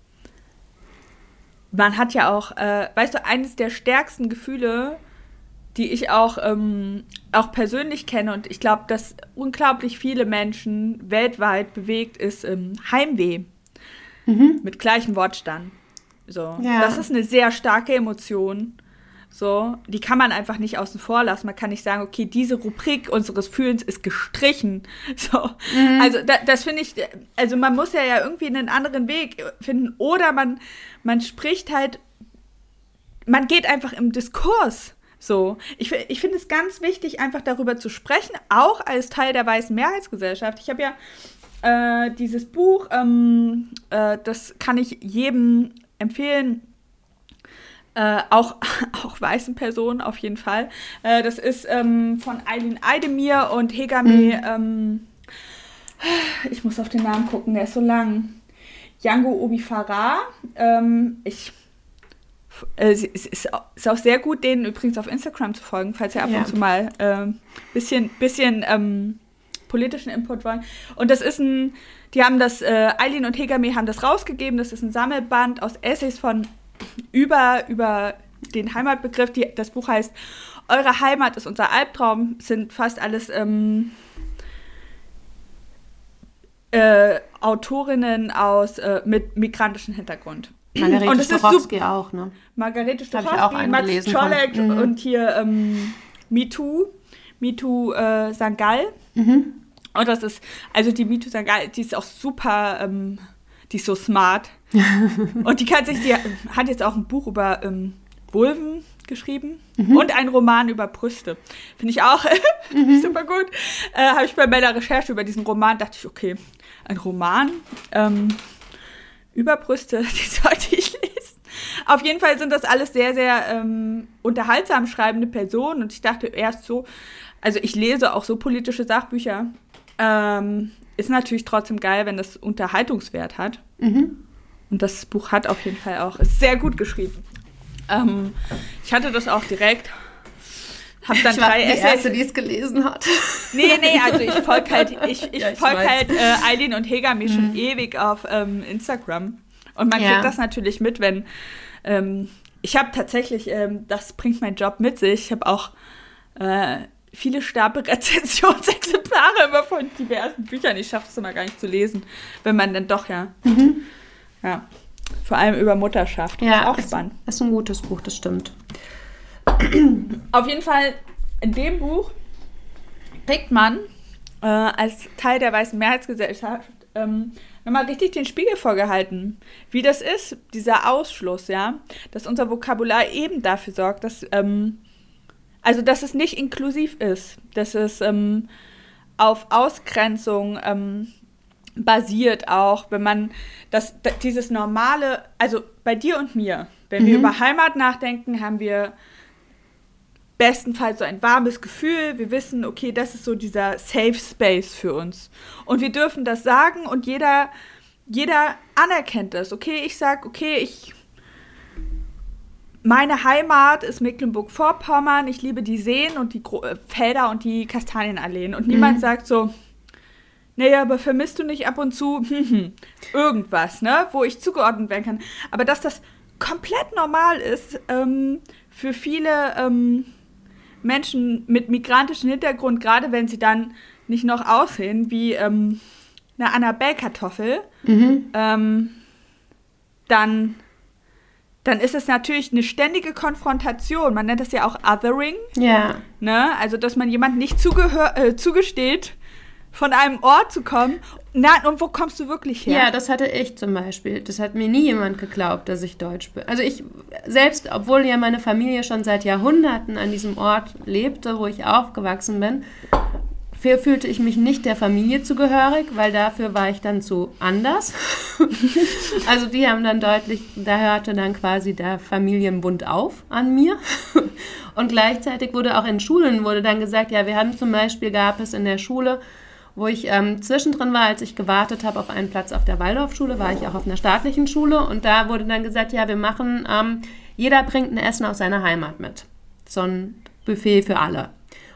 man hat ja auch, äh, weißt du, eines der stärksten Gefühle, die ich auch, ähm, auch persönlich kenne und ich glaube, dass unglaublich viele Menschen weltweit bewegt, ist ähm, Heimweh. Mhm. Mit gleichem Wortstand. So. Ja. Das ist eine sehr starke Emotion. So, die kann man einfach nicht außen vor lassen. Man kann nicht sagen, okay, diese Rubrik unseres Fühlens ist gestrichen. [LAUGHS] So, mhm. also da, das finde ich, also man muss ja, ja irgendwie einen anderen Weg finden. Oder man, man spricht halt, man geht einfach im Diskurs. So, ich, ich finde es ganz wichtig, einfach darüber zu sprechen, auch als Teil der weißen Mehrheitsgesellschaft. Ich habe ja äh, dieses Buch, ähm, äh, das kann ich jedem empfehlen, äh, auch, [LAUGHS] auch weißen Personen auf jeden Fall. Äh, das ist ähm, von Eileen Eidemir und Hegame. Mhm. Ähm, [SIGHS] ich muss auf den Namen gucken, der ist so lang. Yango Obi Farah. Ähm, ich äh, es ist, ist, auch sehr gut, denen übrigens auf Instagram zu folgen, falls ihr ab ja. und zu mal ein äh, bisschen, bisschen ähm, politischen Input wollen. Und das ist ein, die haben das, äh, Eileen und Hegame haben das rausgegeben, das ist ein Sammelband aus Essays von über, über den Heimatbegriff. Die, das Buch heißt Eure Heimat ist unser Albtraum, sind fast alles ähm, äh, Autorinnen aus äh, mit migrantischem Hintergrund. Margarete und Stokowski auch, ne? Margarete Stokowski, Max Czolek mhm. und hier ähm, MeToo, MeToo äh, Sangal. Mhm. Und das ist, also die MeToo Sangal, die ist auch super ähm, die ist so smart. [LAUGHS] und die kann sich, die hat jetzt auch ein Buch über ähm, Vulven geschrieben mhm. und einen Roman über Brüste. Finde ich auch [LAUGHS] mhm. super gut. Äh, Habe ich bei meiner Recherche über diesen Roman, dachte ich, okay, ein Roman ähm, über Brüste, [LAUGHS] die sollte ich lesen. Auf jeden Fall sind das alles sehr, sehr ähm, unterhaltsam schreibende Personen und ich dachte erst so, also ich lese auch so politische Sachbücher. Ähm, ist natürlich trotzdem geil, wenn das Unterhaltungswert hat. Mhm. Und das Buch hat auf jeden Fall auch, ist sehr gut geschrieben. Ähm, ich hatte das auch direkt. Hab dann ich drei war die. Erste, die es gelesen hat. Nee, nee, also ich folge halt, [LAUGHS] ich, ich, ja, ich folge halt äh, Eileen und Hegami mhm. schon ewig auf ähm, Instagram. Und man ja. kriegt das natürlich mit, wenn ähm, ich habe tatsächlich, ähm, das bringt mein Job mit sich. Ich habe auch äh, viele Stapelrezensionsexemplare [LAUGHS] immer von diversen Büchern. Ich schaffe es immer gar nicht zu lesen, wenn man dann doch ja. Mhm. Ja. Vor allem über Mutterschaft. Ja, ist auch ist, spannend. Ist ein gutes Buch, das stimmt. [CLEARS THROAT] Auf jeden Fall, in dem Buch kriegt man äh, als Teil der weißen Mehrheitsgesellschaft ähm, nochmal richtig den Spiegel vorgehalten, wie das ist, dieser Ausschluss, ja, dass unser Vokabular eben dafür sorgt, dass ähm, also, dass es nicht inklusiv ist, dass es ähm, auf Ausgrenzung ähm, basiert auch, wenn man das, dieses normale, also bei dir und mir, wenn mhm. wir über Heimat nachdenken, haben wir bestenfalls so ein warmes Gefühl. Wir wissen, okay, das ist so dieser Safe Space für uns. Und wir dürfen das sagen und jeder, jeder anerkennt das. Okay, ich sag, okay, ich meine Heimat ist Mecklenburg-Vorpommern. Ich liebe die Seen und die Gro äh, Felder und die Kastanienalleen. Und niemand mhm. sagt so, naja, aber vermisst du nicht ab und zu [LAUGHS] irgendwas, ne, wo ich zugeordnet werden kann. Aber dass das komplett normal ist ähm, für viele ähm, Menschen mit migrantischem Hintergrund, gerade wenn sie dann nicht noch aussehen wie ähm, eine Annabelle-Kartoffel, mhm. ähm, dann, dann ist es natürlich eine ständige Konfrontation. Man nennt das ja auch Othering. Ja. Ne? Also, dass man jemand nicht äh, zugesteht, von einem Ort zu kommen. Na, und wo kommst du wirklich her? Ja, das hatte ich zum Beispiel. Das hat mir nie jemand geglaubt, dass ich Deutsch bin. Also ich selbst, obwohl ja meine Familie schon seit Jahrhunderten an diesem Ort lebte, wo ich aufgewachsen bin, fühlte ich mich nicht der Familie zugehörig, weil dafür war ich dann zu anders. [LAUGHS] also die haben dann deutlich, da hörte dann quasi der Familienbund auf an mir. Und gleichzeitig wurde auch in Schulen wurde dann gesagt, ja, wir haben zum Beispiel, gab es in der Schule wo ich ähm, zwischendrin war, als ich gewartet habe auf einen Platz auf der Waldorfschule, war ich auch auf einer staatlichen Schule und da wurde dann gesagt, ja, wir machen, ähm, jeder bringt ein Essen aus seiner Heimat mit. So ein Buffet für alle.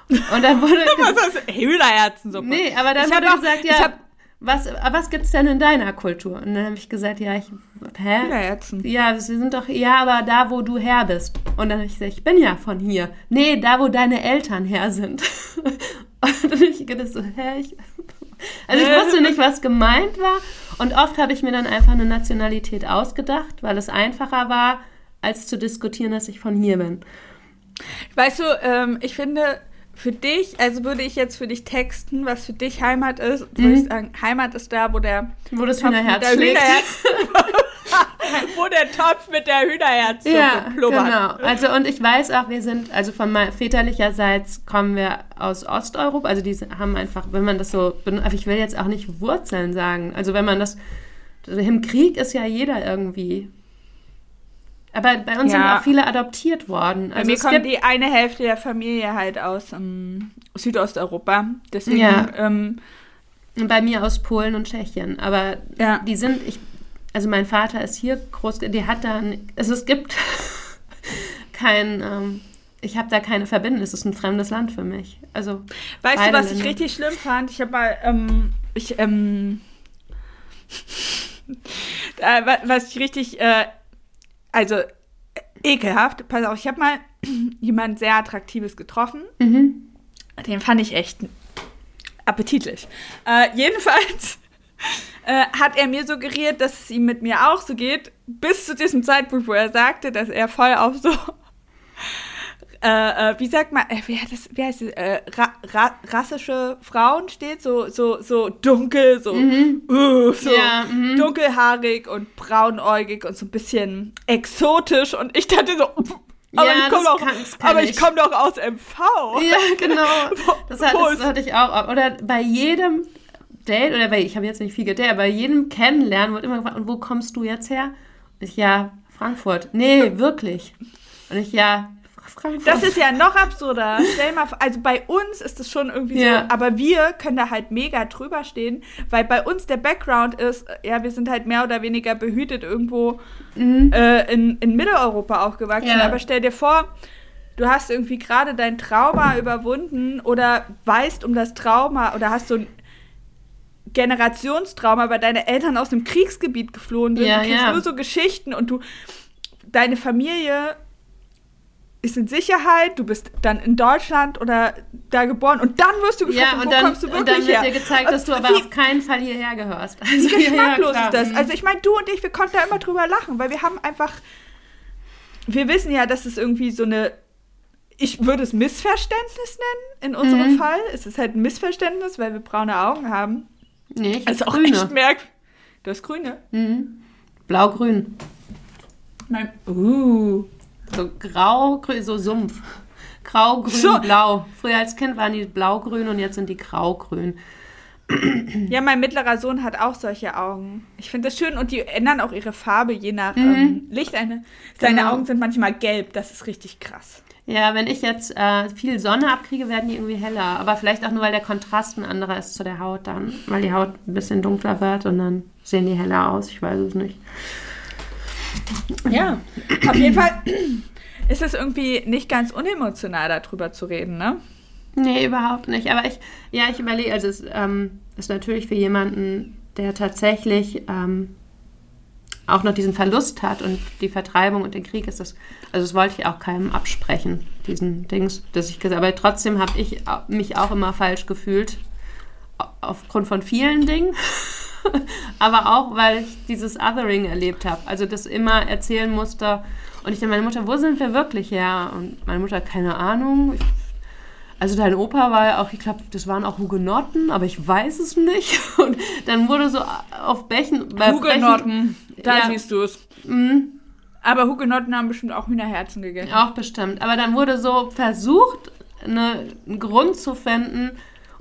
Und dann wurde [LAUGHS] was ist Hühnerherzensuppe? Nee, aber dann wurde auch, gesagt, ja, was, was gibt es denn in deiner Kultur? Und dann habe ich gesagt, ja, ich, hä? Hühnerherzen. Ja, sie sind doch, ja, aber da, wo du her bist. Und dann habe ich gesagt, ich bin ja von hier. Nee, da, wo deine Eltern her sind. [LAUGHS] Und dann ich gedacht so, hä? Ich, also ich wusste nicht, was gemeint war. Und oft habe ich mir dann einfach eine Nationalität ausgedacht, weil es einfacher war, als zu diskutieren, dass ich von hier bin. Weißt du, ähm, ich finde, für dich, also würde ich jetzt für dich texten, was für dich Heimat ist, mhm. würde ich sagen, Heimat ist da, wo der wo das Hühnerherz schlägt. [LAUGHS] wo der Topf mit der Hühnerherz ja, blubbert. genau. Also und ich weiß auch, wir sind, also von väterlicherseits kommen wir aus Osteuropa, also die haben einfach, wenn man das so, ich will jetzt auch nicht Wurzeln sagen, also wenn man das, im Krieg ist ja jeder irgendwie aber bei uns ja. sind auch viele adoptiert worden. Also bei mir kommt die eine Hälfte der Familie halt aus ähm, Südosteuropa. Deswegen. Ja. Ähm, bei mir aus Polen und Tschechien. Aber ja. die sind, ich, also mein Vater ist hier groß, der hat da, also es gibt [LAUGHS] kein, ähm, ich habe da keine Verbindung, es ist ein fremdes Land für mich. Also weißt du, was Länder. ich richtig schlimm fand? Ich habe mal, ähm, ich, ähm, [LAUGHS] äh, was ich richtig äh, also ekelhaft. Pass auf, ich habe mal [CLEARS THROAT] jemand sehr Attraktives getroffen. Mhm. Den fand ich echt appetitlich. Äh, jedenfalls [LAUGHS] äh, hat er mir suggeriert, dass es ihm mit mir auch so geht, bis zu diesem Zeitpunkt, wo er sagte, dass er voll auf so äh, äh, wie sagt man, äh, wie, das, wie heißt es, äh, ra ra rassische Frauen steht, so, so, so dunkel, so, mhm. uh, so ja, mhm. dunkelhaarig und braunäugig und so ein bisschen exotisch und ich dachte so, aber, ja, ich komme doch, aber ich doch aus MV. Ja, genau. [LAUGHS] Das, hat, das hatte ich auch. Oder bei jedem Date, oder bei, ich habe jetzt nicht viel gedatet, aber bei jedem Kennenlernen wird immer gefragt, und wo kommst du jetzt her? Ich, ja, Frankfurt. Nee, wirklich. Und ich, ja, Frankfurt. Das ist ja noch absurder. Stell mal also bei uns ist es schon irgendwie ja. so, aber wir können da halt mega drüber stehen, weil bei uns der Background ist, ja, wir sind halt mehr oder weniger behütet irgendwo mhm. äh, in, in Mitteleuropa aufgewachsen. Ja. Aber stell dir vor, du hast irgendwie gerade dein Trauma überwunden oder weißt um das Trauma oder hast so ein Generationstrauma, weil deine Eltern aus dem Kriegsgebiet geflohen sind. Ja, du kennst ja. nur so Geschichten und du, deine Familie ist in Sicherheit, du bist dann in Deutschland oder da geboren und dann wirst du gefragt, ja, und wo dann, kommst du wirklich und dann wird her? dir gezeigt, dass du aber wie, auf keinen Fall hierher gehörst. Also, [LAUGHS] wie geschmacklos ja, ist das? Also ich meine, du und ich, wir konnten da immer drüber lachen, weil wir haben einfach, wir wissen ja, dass es irgendwie so eine, ich würde es Missverständnis nennen, in unserem mhm. Fall. Es ist halt ein Missverständnis, weil wir braune Augen haben. Nee, ich also auch grüne. echt merk. Du hast grüne? Mhm. Blau-grün. Nein. Uh. So grau, so Sumpf. Grau, grün, so. blau. Früher als Kind waren die blau-grün und jetzt sind die grau-grün. Ja, mein mittlerer Sohn hat auch solche Augen. Ich finde das schön und die ändern auch ihre Farbe je nach mhm. ähm, Licht. Eine, seine genau. Augen sind manchmal gelb, das ist richtig krass. Ja, wenn ich jetzt äh, viel Sonne abkriege, werden die irgendwie heller. Aber vielleicht auch nur, weil der Kontrast ein anderer ist zu der Haut dann. Weil die Haut ein bisschen dunkler wird und dann sehen die heller aus. Ich weiß es nicht. Ja, auf jeden Fall ist es irgendwie nicht ganz unemotional, darüber zu reden, ne? Nee, überhaupt nicht. Aber ich, ja, ich überlege, also es ähm, ist natürlich für jemanden, der tatsächlich ähm, auch noch diesen Verlust hat und die Vertreibung und den Krieg ist das, also das wollte ich auch keinem absprechen, diesen Dings, dass ich gesagt aber trotzdem habe ich mich auch immer falsch gefühlt, aufgrund von vielen Dingen, [LAUGHS] aber auch, weil ich dieses Othering erlebt habe, also das immer erzählen musste und ich dann meine Mutter, wo sind wir wirklich her? Und meine Mutter, keine Ahnung, ich also dein Opa war ja auch, ich glaube, das waren auch Hugenotten, aber ich weiß es nicht. [LAUGHS] Und dann wurde so auf Bächen. Hugenotten, da ja, siehst du es. Mhm. Aber Hugenotten haben bestimmt auch Hühnerherzen gegessen. Auch bestimmt. Aber dann wurde so versucht, eine, einen Grund zu finden.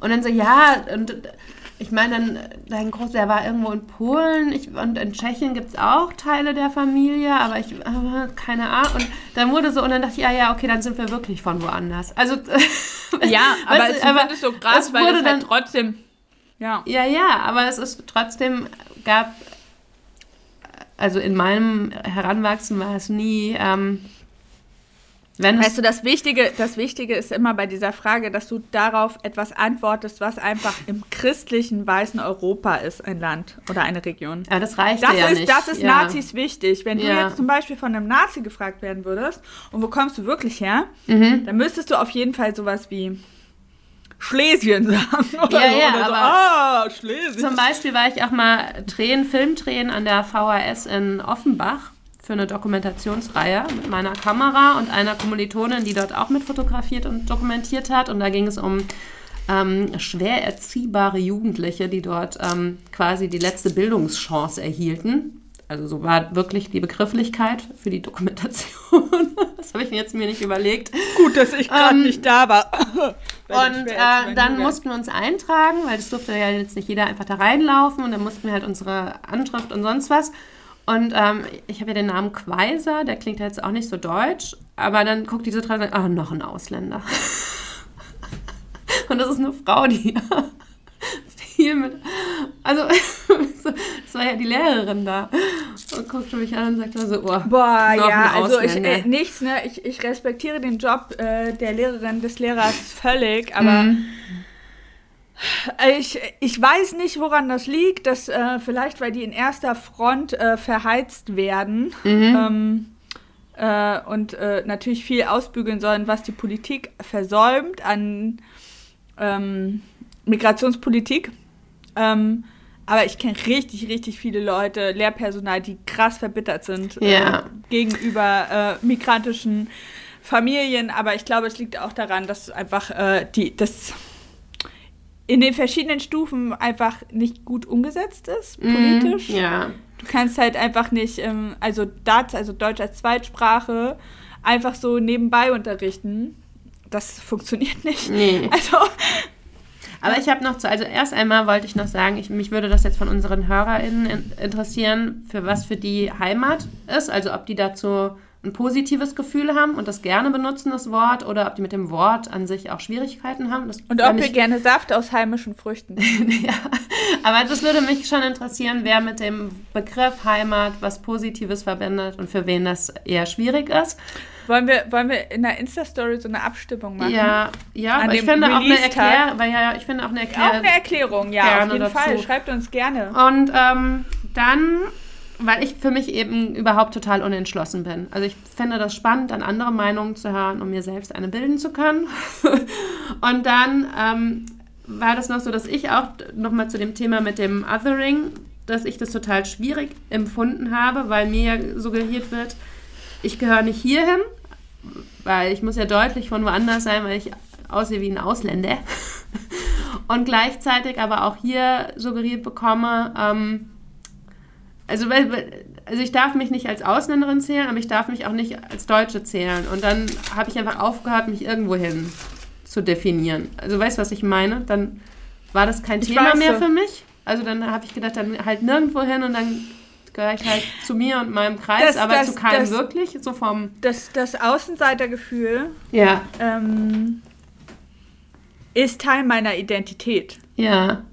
Und dann so, ja, und ich meine, dann, dein Groß, der war irgendwo in Polen ich, und in Tschechien gibt es auch Teile der Familie, aber ich, äh, keine Ahnung. Und dann wurde so, und dann dachte ich, ja, ja, okay, dann sind wir wirklich von woanders. Also, [LAUGHS] ja, aber es aber, so krass, weil es halt dann, trotzdem, ja. Ja, ja, aber es ist trotzdem, gab, also in meinem Heranwachsen war es nie, ähm, weißt du, das Wichtige, das Wichtige ist immer bei dieser Frage, dass du darauf etwas antwortest, was einfach im christlichen weißen Europa ist, ein Land oder eine Region. Ja, das reicht das ja ist, nicht. Das ist ja. Nazis wichtig. Wenn ja. du jetzt zum Beispiel von einem Nazi gefragt werden würdest, und wo kommst du wirklich her, mhm. dann müsstest du auf jeden Fall sowas wie Schlesien [LAUGHS] sagen. Oder ja, so, ja, oder so. ah, Schlesien. Zum Beispiel war ich auch mal Tränen, Filmtränen an der VHS in Offenbach für eine Dokumentationsreihe mit meiner Kamera und einer Kommilitonin, die dort auch mit fotografiert und dokumentiert hat. Und da ging es um ähm, schwer erziehbare Jugendliche, die dort ähm, quasi die letzte Bildungschance erhielten. Also so war wirklich die Begrifflichkeit für die Dokumentation. [LAUGHS] das habe ich mir jetzt mir nicht überlegt. Gut, dass ich gerade ähm, nicht da war. [LAUGHS] und äh, dann mussten wir uns eintragen, weil das durfte ja jetzt nicht jeder einfach da reinlaufen. Und dann mussten wir halt unsere Anschrift und sonst was. Und ähm, ich habe ja den Namen Quaiser, der klingt jetzt auch nicht so deutsch, aber dann guckt diese drei und sagt, ah, noch ein Ausländer. [LAUGHS] und das ist eine Frau, die [LAUGHS] viel mit. Also, [LAUGHS] das war ja die Lehrerin da. Und guckte mich an und sagte so, oh, Boah, ja, also ich, äh, nichts, ne? Ich, ich respektiere den Job äh, der Lehrerin, des Lehrers völlig, aber. Mhm ich, ich weiß nicht, woran das liegt. Dass, äh, vielleicht, weil die in erster Front äh, verheizt werden mhm. ähm, äh, und äh, natürlich viel ausbügeln sollen, was die Politik versäumt an ähm, Migrationspolitik. Ähm, aber ich kenne richtig, richtig viele Leute, Lehrpersonal, die krass verbittert sind äh, ja. gegenüber äh, migrantischen Familien. Aber ich glaube, es liegt auch daran, dass einfach die, das in den verschiedenen Stufen einfach nicht gut umgesetzt ist, mhm, politisch. Mm, ja. Du kannst halt einfach nicht, ähm, also DATS, also Deutsch als Zweitsprache, einfach so nebenbei unterrichten. Das funktioniert nicht. Nee. [LAUGHS] Also. Aber ich habe noch zu, also erst einmal wollte ich noch sagen, ich, mich würde das jetzt von unseren HörerInnen interessieren, für was für die Heimat ist, also ob die dazu ein positives Gefühl haben und das gerne benutzen, das Wort, oder ob die mit dem Wort an sich auch Schwierigkeiten haben. Das und ob wir gerne Saft aus heimischen Früchten. [LAUGHS] ja, aber das würde mich schon interessieren, wer mit dem Begriff Heimat was Positives verbindet und für wen das eher schwierig ist. Wollen wir, wollen wir in der Insta-Story so eine Abstimmung machen? Ja, ja, aber ich finde, auch eine Erklär weil, ja, ich finde auch eine Erklärung. Auch eine Erklärung, ja, auf jeden dazu. Fall. Schreibt uns gerne. Und ähm, dann weil ich für mich eben überhaupt total unentschlossen bin. Also ich finde das spannend, dann andere Meinungen zu hören, um mir selbst eine bilden zu können. [LAUGHS] und dann ähm, war das noch so, dass ich auch nochmal zu dem Thema mit dem Othering, dass ich das total schwierig empfunden habe, weil mir suggeriert wird, ich gehöre nicht hierhin, weil ich muss ja deutlich von woanders sein, weil ich aussehe wie ein Ausländer. [LAUGHS] und gleichzeitig aber auch hier suggeriert bekomme, ähm, also, also ich darf mich nicht als Ausländerin zählen, aber ich darf mich auch nicht als Deutsche zählen. Und dann habe ich einfach aufgehört, mich irgendwohin zu definieren. Also weißt du, was ich meine? Dann war das kein ich Thema mehr so. für mich. Also dann habe ich gedacht, dann halt nirgendwo hin und dann gehöre ich halt zu mir und meinem Kreis, Das- aber das- zu keinem das- wirklich. So vom. Das, das Außenseitergefühl Ja, ähm, ist Teil meiner Identität. ja.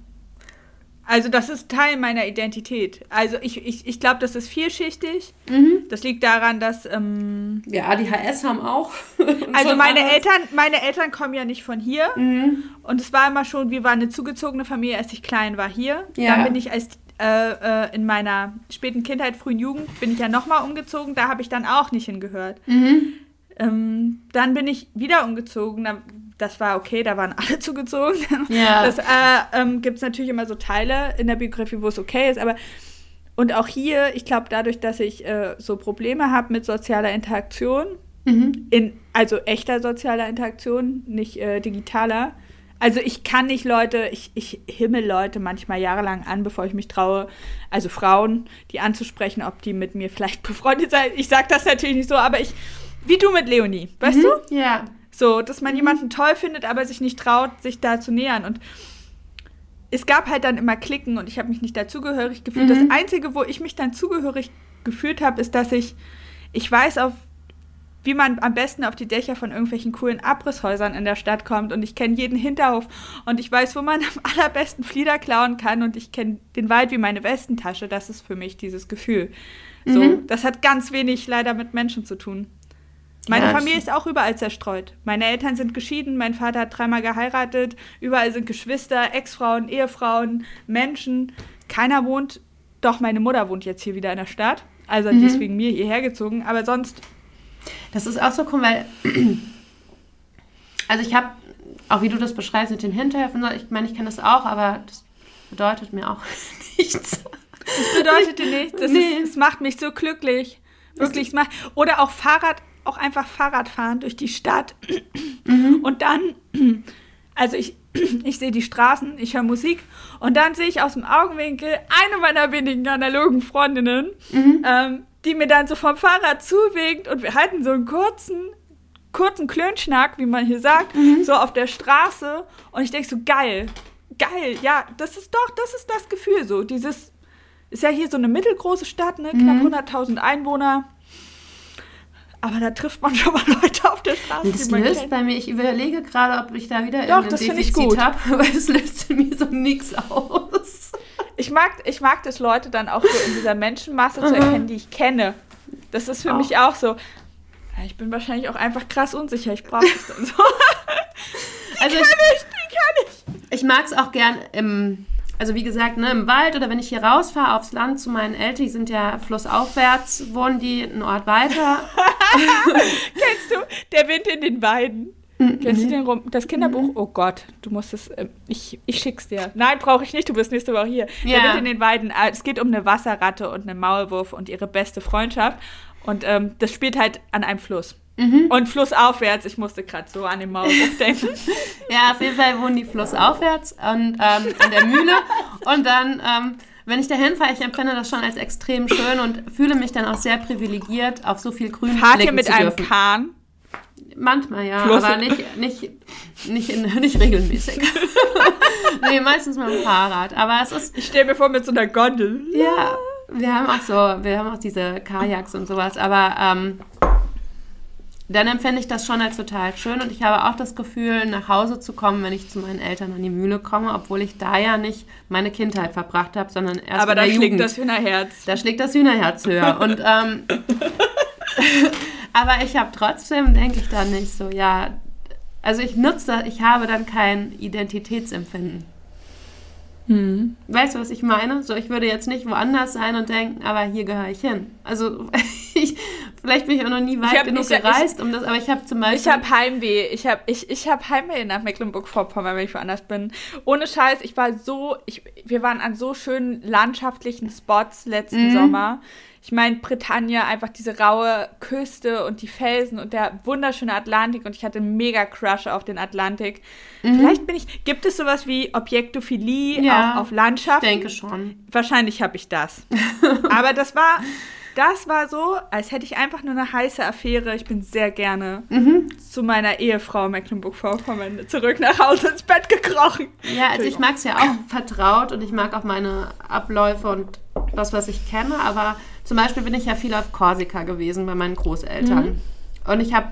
Also das ist Teil meiner Identität. Also ich, ich, ich glaube, das ist vielschichtig. Mhm. Das liegt daran, dass... Ähm, Wir ADHS haben auch. [LAUGHS] also meine. Eltern, meine Eltern kommen ja nicht von hier. Mhm. Und es war immer schon, wir waren eine zugezogene Familie, als ich klein war hier. Ja. Dann bin ich als äh, äh, in meiner späten Kindheit, frühen Jugend, bin ich ja nochmal umgezogen. Da habe ich dann auch nicht hingehört. Mhm. Ähm, dann bin ich wieder umgezogen. Da, das war okay, da waren [LAUGHS] alle zugezogen. Ja. Das äh, ähm, gibt es natürlich immer so Teile in der Biografie, wo es okay ist. Aber und auch hier, ich glaube, dadurch, dass ich äh, so Probleme habe mit sozialer Interaktion, Mhm. in, also echter sozialer Interaktion, nicht äh, digitaler. Also ich kann nicht Leute, ich, ich himmel Leute manchmal jahrelang an, bevor ich mich traue, also Frauen, die anzusprechen, ob die mit mir vielleicht [LAUGHS] befreundet sind. Ich sage das natürlich nicht so, aber ich, wie du mit Leonie, weißt Mhm. du? Ja. So, dass man jemanden toll findet, aber sich nicht traut, sich da zu nähern. Und es gab halt dann immer Klicken und ich habe mich nicht dazugehörig gefühlt. Mhm. Das Einzige, wo ich mich dann zugehörig gefühlt habe, ist, dass ich, ich weiß, auf, wie man am besten auf die Dächer von irgendwelchen coolen Abrisshäusern in der Stadt kommt und ich kenne jeden Hinterhof und ich weiß, wo man [LAUGHS] am allerbesten Flieder klauen kann und ich kenne den Wald wie meine Westentasche. Das ist für mich dieses Gefühl. So, Mhm. das hat ganz wenig leider mit Menschen zu tun. Meine Ja, Familie ist auch überall zerstreut. Meine Eltern sind geschieden, mein Vater hat dreimal geheiratet, überall sind Geschwister, Ex-Frauen, Ehefrauen, Menschen. Keiner wohnt, doch meine Mutter wohnt jetzt hier wieder in der Stadt. Also die Mhm. ist wegen mir hierher gezogen, aber sonst, Das ist auch so cool, weil. Also, ich habe, auch wie du das beschreibst mit den Hinterhöfen, ich meine, ich kenne das auch, aber das bedeutet mir auch [LAUGHS] nichts. das bedeutet dir nichts. Das, Nee. ist, es macht mich so glücklich. Wirklich, es macht, oder auch Fahrrad, auch einfach Fahrrad fahren durch die Stadt. Und dann, also ich, ich sehe die Straßen, ich höre Musik und dann sehe ich aus dem Augenwinkel eine meiner wenigen analogen Freundinnen, ähm, die mir dann so vom Fahrrad zuwinkt und wir halten so einen kurzen, kurzen Klönschnack, wie man hier sagt, so auf der Straße und ich denke so, geil, geil, ja, das ist doch, das ist das Gefühl so, dieses, ist ja hier so eine mittelgroße Stadt, ne, knapp 100.000 Einwohner, aber da trifft man schon mal Leute auf der Straße, das die löst kennt. bei mir, ich überlege gerade, ob ich da wieder Doch, das Defizit gut. habe, [LAUGHS] weil es löst in mir so nichts aus. Ich mag, ich mag das, Leute dann auch so in dieser Menschenmasse zu erkennen, die ich kenne. Das ist für Auch. mich auch so. Ich bin wahrscheinlich auch einfach krass unsicher. Ich brauche das dann so. [LAUGHS] Also ich, ich, die kann ich. ich mag es auch gern im, also wie gesagt, ne, im Wald oder wenn ich hier rausfahre aufs Land zu meinen Eltern, die sind ja flussaufwärts, wohnen die einen Ort weiter. [LAUGHS] [LAUGHS] Kennst du? Der Wind in den Weiden. Kennst du den Rum das Kinderbuch? Oh Gott, du musst es. ähm, ich, ich schick's dir. Nein, brauche ich nicht. Du bist nächste Woche hier. Der Ja. Wind in den Weiden. äh, Es geht um eine Wasserratte und einen Maulwurf und ihre beste Freundschaft. Und ähm, das spielt halt an einem Fluss. Und flussaufwärts. Ich musste gerade so an den Maulwurf [LAUGHS] denken. Ja, auf jeden Fall wohnen die flussaufwärts und ähm, an der Mühle. Und dann, ähm, wenn ich dahin fahre, ich empfinde das schon als extrem schön und fühle mich dann auch sehr privilegiert, auf so viel Grün Fahrt ihr mit zu einem. Kahn? Manchmal ja, Flosse. aber nicht, nicht, nicht, in, [LAUGHS] nicht regelmäßig. [LAUGHS] nee, meistens mit dem Fahrrad. Aber es ist, Ich stelle mir vor, mit so einer Gondel. ja, wir haben auch so, wir haben auch diese Kajaks und sowas, aber ähm, dann empfinde ich das schon als total schön und ich habe auch das Gefühl, nach Hause zu kommen, wenn ich zu meinen Eltern an die Mühle komme, obwohl ich da ja nicht meine Kindheit verbracht habe, sondern erst Aber in da schlägt Jugend. das Hühnerherz. Da schlägt das Hühnerherz höher. [LAUGHS] Und, ähm, [LAUGHS] aber ich habe trotzdem, denke ich dann nicht so, ja, also ich nutze das, ich habe dann kein Identitätsempfinden. Hm. Weißt du, was ich meine? So, ich würde jetzt nicht woanders sein und denken, aber hier gehöre ich hin. Also, [LAUGHS] ich, vielleicht bin ich auch noch nie weit hab- genug ich- ich- gereist, um das, aber ich habe zum Beispiel. Ich habe Heimweh. Ich habe ich, ich hab Heimweh nach Mecklenburg-Vorpommern, wenn ich woanders bin. Ohne Scheiß, ich war so, ich, wir waren an so schönen landschaftlichen Spots letzten Mhm. Sommer. Ich meine, Bretagne, einfach diese raue Küste und die Felsen und der wunderschöne Atlantik und ich hatte einen mega Crush auf den Atlantik. Vielleicht bin ich, gibt es sowas wie Objektophilie Ja, auf, auf Landschaft? ich denke schon. Wahrscheinlich habe ich das. [LAUGHS] Aber das war, das war so, als hätte ich einfach nur eine heiße Affäre. Ich bin sehr gerne mhm. zu meiner Ehefrau Mecklenburg-Vorpommern zurück nach Hause ins Bett gekrochen. Ja, also ich mag es ja auch vertraut und ich mag auch meine Abläufe und das, was ich kenne. Aber zum Beispiel bin ich ja viel auf Korsika gewesen bei meinen Großeltern. Mhm. Und ich habe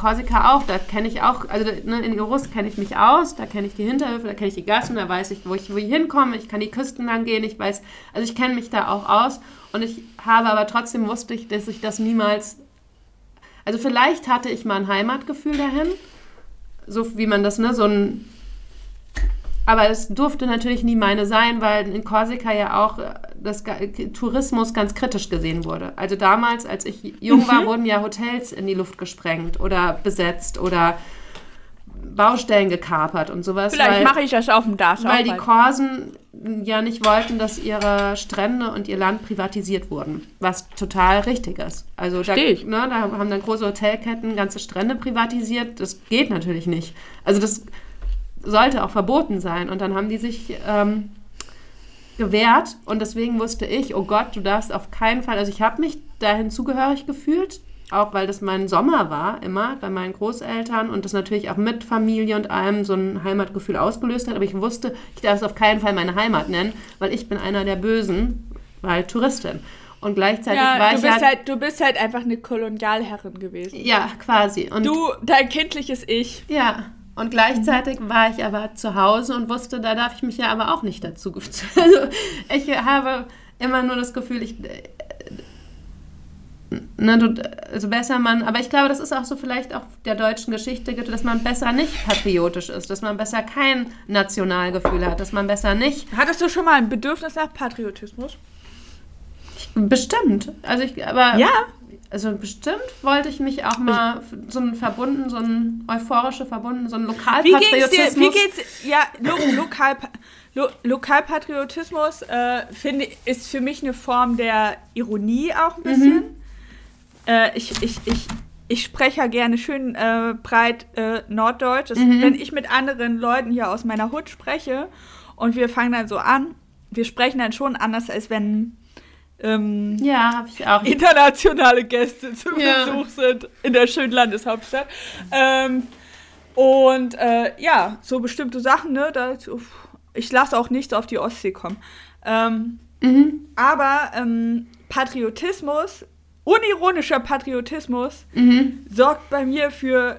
Korsika auch, da kenne ich auch, also ne, in Irus kenne ich mich aus, da kenne ich die Hinterhöfe, da kenne ich die Gassen, da weiß ich, wo ich, wo ich hinkomme, ich kann die Küsten lang gehen, ich weiß, also ich kenne mich da auch aus. Und ich habe aber trotzdem wusste ich, dass ich das niemals, also vielleicht hatte ich mal ein Heimatgefühl dahin, so wie man das, ne, so ein aber es durfte natürlich nie meine sein, weil in Korsika ja auch äh, das Tourismus ganz kritisch gesehen wurde. Also damals, als ich jung war, mhm. wurden ja Hotels in die Luft gesprengt oder besetzt oder Baustellen gekapert und sowas. Vielleicht mache ich das auf dem Dach. Weil die Korsen ja nicht wollten, dass ihre Strände und ihr Land privatisiert wurden, was total richtig ist. Also da, ne, da haben dann große Hotelketten ganze Strände privatisiert. Das geht natürlich nicht. Also das sollte auch verboten sein. Und dann haben die sich ähm, gewehrt und deswegen wusste ich, oh Gott, du darfst auf keinen Fall, also ich habe mich dahin zugehörig gefühlt, auch weil das mein Sommer war, immer bei meinen Großeltern und das natürlich auch mit Familie und allem so ein Heimatgefühl ausgelöst hat. Aber ich wusste, ich darf es auf keinen Fall meine Heimat nennen, weil ich bin einer der Bösen, weil Touristin. Und gleichzeitig ja, war ich bist halt, halt, Du bist halt einfach eine Kolonialherrin gewesen. Ja, quasi. Und du, dein kindliches Ich. Ja, und gleichzeitig war ich aber zu Hause und wusste, da darf ich mich ja aber auch nicht dazu. [LAUGHS] Also ich habe immer nur das Gefühl, ich. Äh, ne, du, also besser man, aber ich glaube, das ist auch so vielleicht auch der deutschen Geschichte, dass man besser nicht patriotisch ist, dass man besser kein Nationalgefühl hat, dass man besser nicht. Hattest du schon mal ein Bedürfnis nach Patriotismus? Bestimmt. Also ich, aber. Ja. Also bestimmt wollte ich mich auch mal so ein verbunden, so ein euphorische verbunden, so ein Lokalpatriotismus. Wie geht's dir? Wie geht's, ja, lo, lokal, lo, Lokalpatriotismus äh, finde ist für mich eine Form der Ironie auch ein bisschen. Mhm. Äh, ich, ich, ich, ich spreche ja gerne schön äh, breit äh, Norddeutsch. Mhm. Wenn ich mit anderen Leuten hier aus meiner Hut spreche und wir fangen dann so an, wir sprechen dann schon anders, als wenn ähm, ja, habe ich auch. internationale Gäste zu ja. Besuch sind in der schönen Landeshauptstadt. Ähm, und äh, ja, so bestimmte Sachen, ne? Da, ich lasse auch nichts auf die Ostsee kommen. Ähm, mhm. Aber ähm, Patriotismus, unironischer Patriotismus, mhm. sorgt bei mir für.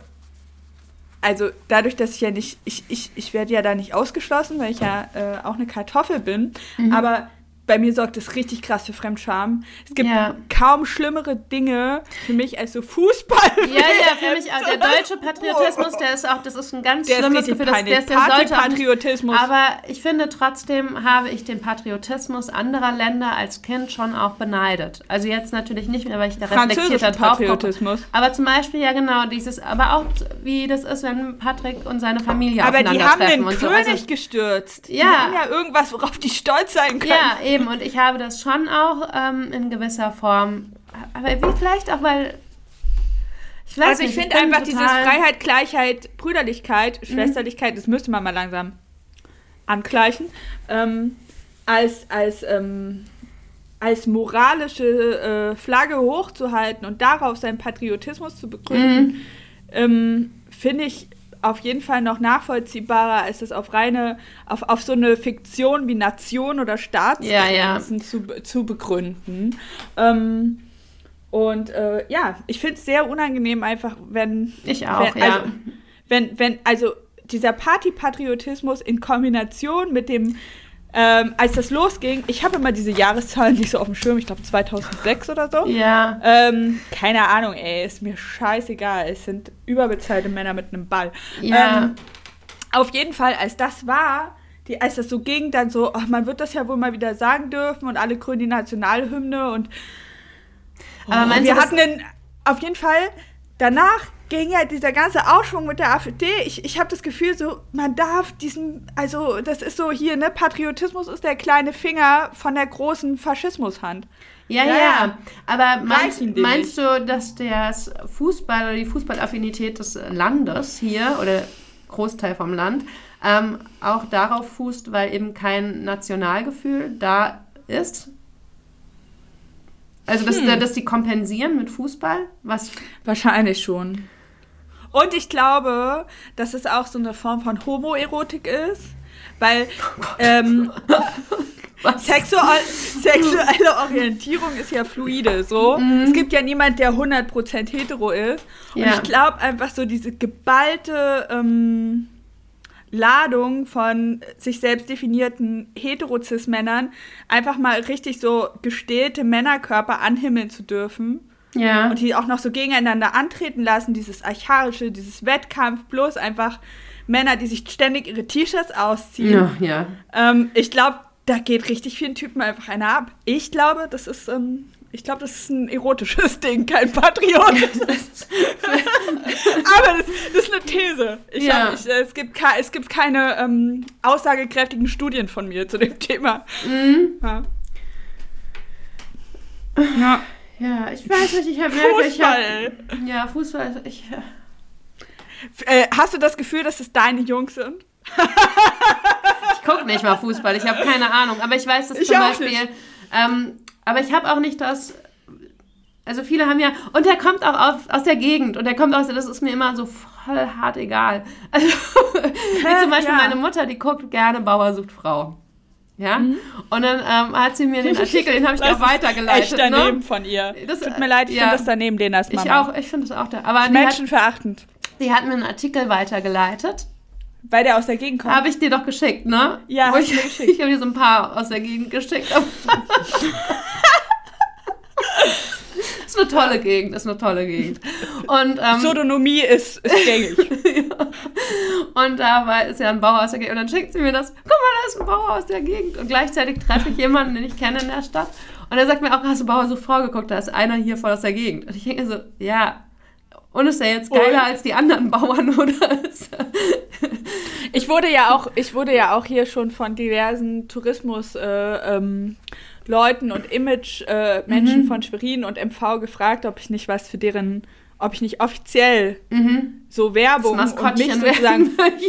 Also dadurch, dass ich ja nicht, ich, ich, ich werde ja da nicht ausgeschlossen, weil ich ja äh, auch eine Kartoffel bin, mhm. aber bei mir sorgt es richtig krass für Fremdscham. Es gibt ja. kaum schlimmere Dinge für mich als so Fußball. Ja, ja, für [LAUGHS] mich auch. Der deutsche Patriotismus, der ist auch, das ist ein ganz der schlimmes Gefühl. Das, der, der sollte Patriotismus. Aber ich finde trotzdem habe ich den Patriotismus anderer Länder als Kind schon auch beneidet. Also jetzt natürlich nicht mehr, weil ich da reflektierter drauf Patriotismus. Aber zum Beispiel ja genau dieses, aber auch wie das ist, wenn Patrick und seine Familie aber aufeinandertreffen. Aber die haben den König so. also, gestürzt. Ja. Die haben ja irgendwas, worauf die stolz sein können. Ja, eben eben, und ich habe das schon auch ähm, in gewisser Form. Aber wie vielleicht auch, weil. Ich weiß also, ich finde einfach dieses Freiheit, Gleichheit, Brüderlichkeit, mhm. Schwesterlichkeit, das müsste man mal langsam angleichen, ähm, als, als, ähm, als moralische äh, Flagge hochzuhalten und darauf seinen Patriotismus zu begründen, mhm. Ähm, finde ich auf jeden Fall noch nachvollziehbarer, als es auf reine, auf, auf so eine Fiktion wie Nation oder Staatsgrenzen ja, ja. zu, zu begründen. Ähm, und äh, ja, ich finde es sehr unangenehm einfach, wenn. Ich auch, wenn, also, ja. Wenn, wenn, also dieser Partypatriotismus in Kombination mit dem ähm, als das losging, ich habe immer diese Jahreszahlen nicht so auf dem Schirm, ich glaube 2006 oder so. Ja. Ähm, keine Ahnung, ey, ist mir scheißegal. Es sind überbezahlte Männer mit einem Ball. Ja. Ähm, auf jeden Fall, als das war, die, als das so ging, dann so, ach, man wird das ja wohl mal wieder sagen dürfen und alle grünen die Nationalhymne und oh, Aber wir hatten den, auf jeden Fall danach ging ja dieser ganze Aufschwung mit der AfD. Ich, ich habe das Gefühl, so, man darf diesen, also das ist so hier, ne, Patriotismus ist der kleine Finger von der großen Faschismushand. Ja, ja, ja. aber meinst, meinst du, dass der Fußball oder die Fußballaffinität des Landes hier oder Großteil vom Land ähm, auch darauf fußt, weil eben kein Nationalgefühl da ist? Also, dass, hm. dass die kompensieren mit Fußball? Was? Wahrscheinlich schon. Und ich glaube, dass es auch so eine Form von Homoerotik ist, weil ähm, [LAUGHS] Sexual, sexuelle Orientierung ist ja fluide, so. Mhm. Es gibt ja niemand, der 100% hetero ist. Und ja. ich glaube einfach so diese geballte ähm, Ladung von sich selbst definierten Heterozis-Männern einfach mal richtig so gestählte Männerkörper anhimmeln zu dürfen. Ja. Und die auch noch so gegeneinander antreten lassen, dieses archaische, dieses Wettkampf, bloß einfach Männer, die sich ständig ihre T-Shirts ausziehen. Ja, ja. Ähm, ich glaube, da geht richtig vielen Typen einfach einer ab. Ich glaube, das ist, ähm, ich glaube, das ist ein erotisches [LAUGHS] Ding, kein patriotisches. [LAUGHS] Aber das, das, ist eine These. Ich ja. hab, ich, es, gibt es gibt keine ähm, aussagekräftigen Studien von mir zu dem Thema. Mhm. Ja. ja. Ja, ich weiß nicht, ich habe merke, ich hab, Ja, Fußball, ich. Äh, hast du das Gefühl, dass es deine Jungs sind? ich gucke nicht mal Fußball, ich habe keine Ahnung. Aber ich weiß, dass ich zum Beispiel. Ähm, aber ich habe auch nicht das. Also viele haben ja. Und der kommt auch auf, aus der Gegend und der kommt aus. Das ist mir immer so voll hart egal. [LAUGHS] Also, wie zum Beispiel ja. meine Mutter, die guckt gerne Bauer sucht Frau. Ja? Mhm. Und dann ähm, hat sie mir den Artikel, den habe ich [LAUGHS] auch weitergeleitet. Echt daneben ne? von ihr. Das, Tut mir leid, ich ja. finde das daneben, den als Mama. Ich auch, ich finde das auch da. Aber menschenverachtend. Die hat mir einen Artikel weitergeleitet. Weil der aus der Gegend kommt. Habe ich dir doch geschickt, ne? Ja, Wo ich, [LAUGHS] ich habe dir so ein paar aus der Gegend geschickt. [LAUGHS] [LAUGHS] ist eine tolle Gegend, ist eine tolle Gegend. Und, ähm, Sodonomie ist, ist gängig. [LAUGHS] ja. Und da war, ist ja ein Bauer aus der Gegend. Und dann schickt sie mir das, guck mal, da ist ein Bauer aus der Gegend. Und gleichzeitig treffe ich jemanden, den ich kenne in der Stadt. Und er sagt mir auch, hast du Bauer so vorgeguckt, da ist einer hier voll aus der Gegend. Und ich denke so, ja, und ist er jetzt geiler und? als die anderen Bauern, [LAUGHS] oder? ich wurde ja auch, ich wurde ja auch hier schon von diversen Tourismus äh, ähm, Leuten und Image-Menschen äh, mhm. von Schwerin und MV gefragt, ob ich nicht was für deren, ob ich nicht offiziell mhm. so Werbung und mich sozusagen. [LAUGHS]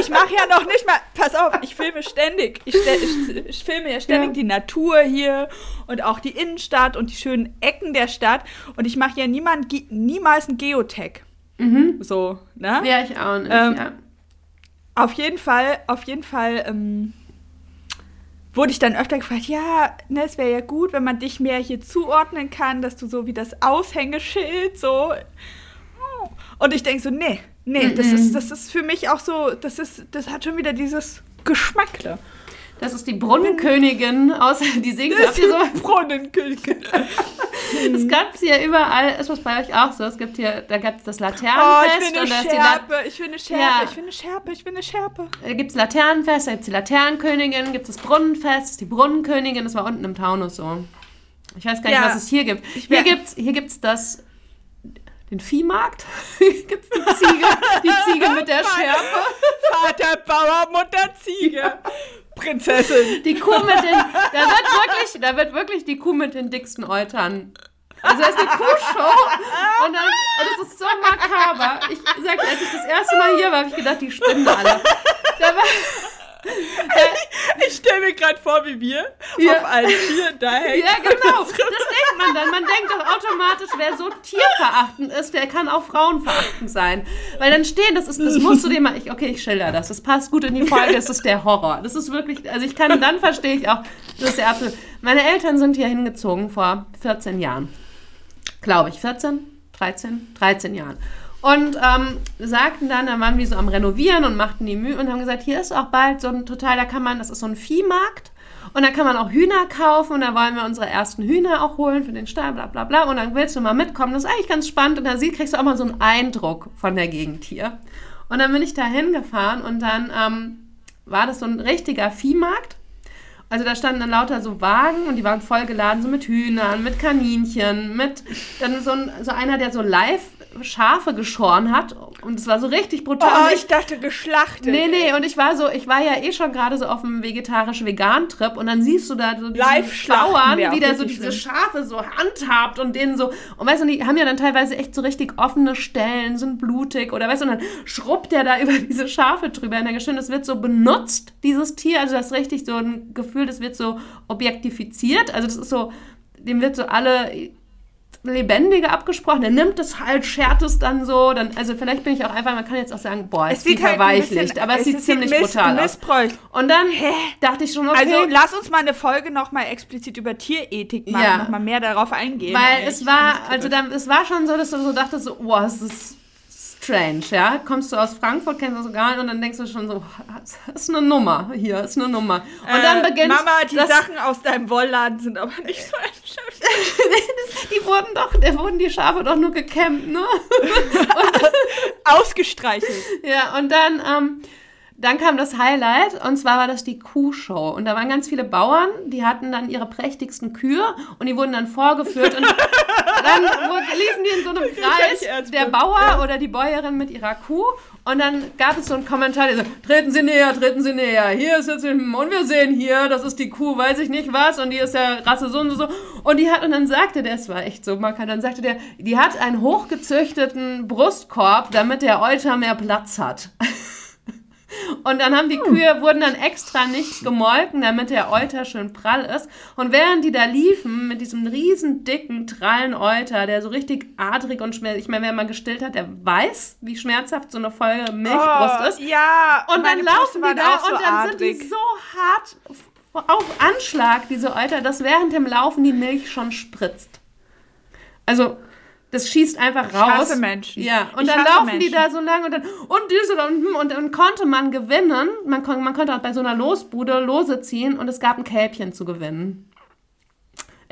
ich mache ja noch nicht mal, pass auf, ich filme ständig. Ich, ich, ich filme ja ständig ja. die Natur hier und auch die Innenstadt und die schönen Ecken der Stadt. Und ich mache ja niemand, niemals ein Geotech. Mhm. So, ne? Ja, ich auch nicht, ähm, ja. Auf jeden Fall, auf jeden Fall, ähm, wurde ich dann öfter gefragt, ja, ne, es wäre ja gut, wenn man dich mehr hier zuordnen kann, dass du so wie das Aushängeschild so. Und ich denke so, nee, nee, mm -mm. das ist, das ist für mich auch so, das ist, das hat schon wieder dieses Geschmackle. Das ist die Brunnenkönigin aus die singt das ist so. Brunnenkönigin. [LAUGHS] es gab sie ja überall, ist das bei euch auch so? Es gibt hier, da gab es das Laternenfest. Oh, ich finde eine Schärpe, ich finde Schärpe, ja. ich finde Schärpe, ich finde Schärpe. Da gibt es Laternenfest, da gibt es die Laternenkönigin, gibt es das Brunnenfest, die Brunnenkönigin, das war unten im Taunus so. Ich weiß gar nicht, ja. was es hier gibt. Hier gibt es hier gibt's das den Viehmarkt. [LAUGHS] Gibt es die Ziege, die Ziege mit der Schärpe. Vater Bauer, Mutter Ziege. Prinzessin. Die Kuh mit den, da wird wirklich, da wird wirklich die Kuh mit den dicksten Eutern. Also es ist eine Kuhshow und, dann, und es ist so makaber. Ich sag, als ich das erste Mal hier war, habe ich gedacht, die spinnen alle. Da war, [LAUGHS] ich stelle mir gerade vor, wie wir ja. auf allen Vieren da hängen. Ja, genau. [LAUGHS] Das denkt man dann. Man denkt doch automatisch, wer so tierverachtend ist, der kann auch frauenverachtend sein. Weil dann stehen, das ist, das musst du dir mal, ich, okay, ich schilder das. Das passt gut in die Folge, das ist der Horror. Das ist wirklich, also ich kann, dann verstehe ich auch, das ist der absolute. Meine Eltern sind hier hingezogen vor 14 Jahren. Glaube ich, 14, 13, 13 Jahren. Und ähm, sagten dann, da waren wir so am Renovieren und machten die Mühe und haben gesagt, hier ist auch bald so ein total, da kann man, das ist so ein Viehmarkt und da kann man auch Hühner kaufen und da wollen wir unsere ersten Hühner auch holen für den Stall, bla bla bla. Und dann willst du mal mitkommen, das ist eigentlich ganz spannend und da kriegst du auch mal so einen Eindruck von der Gegend hier. Und dann bin ich da hingefahren und dann ähm, war das so ein richtiger Viehmarkt. Also da standen dann lauter so Wagen und die waren vollgeladen so mit Hühnern, mit Kaninchen, mit dann so, ein, so einer, der so live Schafe geschoren hat und es war so richtig brutal. Oh, ich dachte geschlachtet. Nee, nee, und ich war so, ich war ja eh schon gerade so auf einem vegetarisch-vegan-Trip und dann siehst du da so live Bauern, wie der so diese Schafe so handhabt und denen so, und weißt du, die haben ja dann teilweise echt so richtig offene Stellen, sind blutig oder weißt du, und dann schrubbt der da [LAUGHS] über diese Schafe drüber. Und dann schön, das wird so benutzt, dieses Tier, also das ist richtig so ein Gefühl, das wird so objektifiziert, also das ist so, dem wird so alle Lebendige abgesprochen. Er nimmt es halt, schert es dann so. Dann, also vielleicht bin ich auch einfach, man kann jetzt auch sagen, boah, es, es sieht halt verweichlicht, aber es, es sieht ziemlich miss, brutal aus. Und dann Hä? dachte ich schon, okay. Also lass uns mal eine Folge nochmal explizit über Tierethik machen, ja. nochmal mehr darauf eingehen. Weil ey, es war, also dann, es war schon so, dass du so dachtest, so, boah, es ist strange, ja. Kommst du aus Frankfurt, kennst du sogar und dann denkst du schon so, das ist eine Nummer hier, ist eine Nummer. Und äh, dann beginnt Mama, die Sachen aus deinem Wollladen sind aber nicht so [LAUGHS] die wurden doch, da wurden die Schafe doch nur gekämmt, ne? [LAUGHS] Ausgestreichelt. Ja, und dann ähm, dann kam das Highlight und zwar war das die Kuhshow. Und da waren ganz viele Bauern, die hatten dann ihre prächtigsten Kühe und die wurden dann vorgeführt. Und [LAUGHS] dann liefen die in so einem Kreis, der Bauer oder die Bäuerin mit ihrer Kuh. Und dann gab es so einen Kommentar, der so, treten Sie näher, treten Sie näher. Hier ist jetzt, und wir sehen hier, das ist die Kuh, weiß ich nicht was, und die ist der Rasse so und so. Und die hat, und dann sagte der, es war echt so markant, dann sagte der, die hat einen hochgezüchteten Brustkorb, damit der Euter mehr Platz hat. [LAUGHS] Und dann haben die Kühe, wurden dann extra nicht gemolken, damit der Euter schön prall ist. Und während die da liefen, mit diesem riesen dicken, trallen Euter, der so richtig adrig und schmerzhaft, ich meine, wer mal gestillt hat, der weiß, wie schmerzhaft so eine volle Milchbrust oh, ist. Ja, und dann laufen die da so und dann adrig. sind die so hart auf Anschlag, diese Euter, dass während dem Laufen die Milch schon spritzt. Also, das schießt einfach raus. Ich hasse Menschen. Ja, und ich dann laufen Menschen. die da so lang und dann, und diese und, hm, und, und konnte man gewinnen. Man, kon, man konnte auch bei so einer Losbude Lose ziehen und es gab ein Kälbchen zu gewinnen.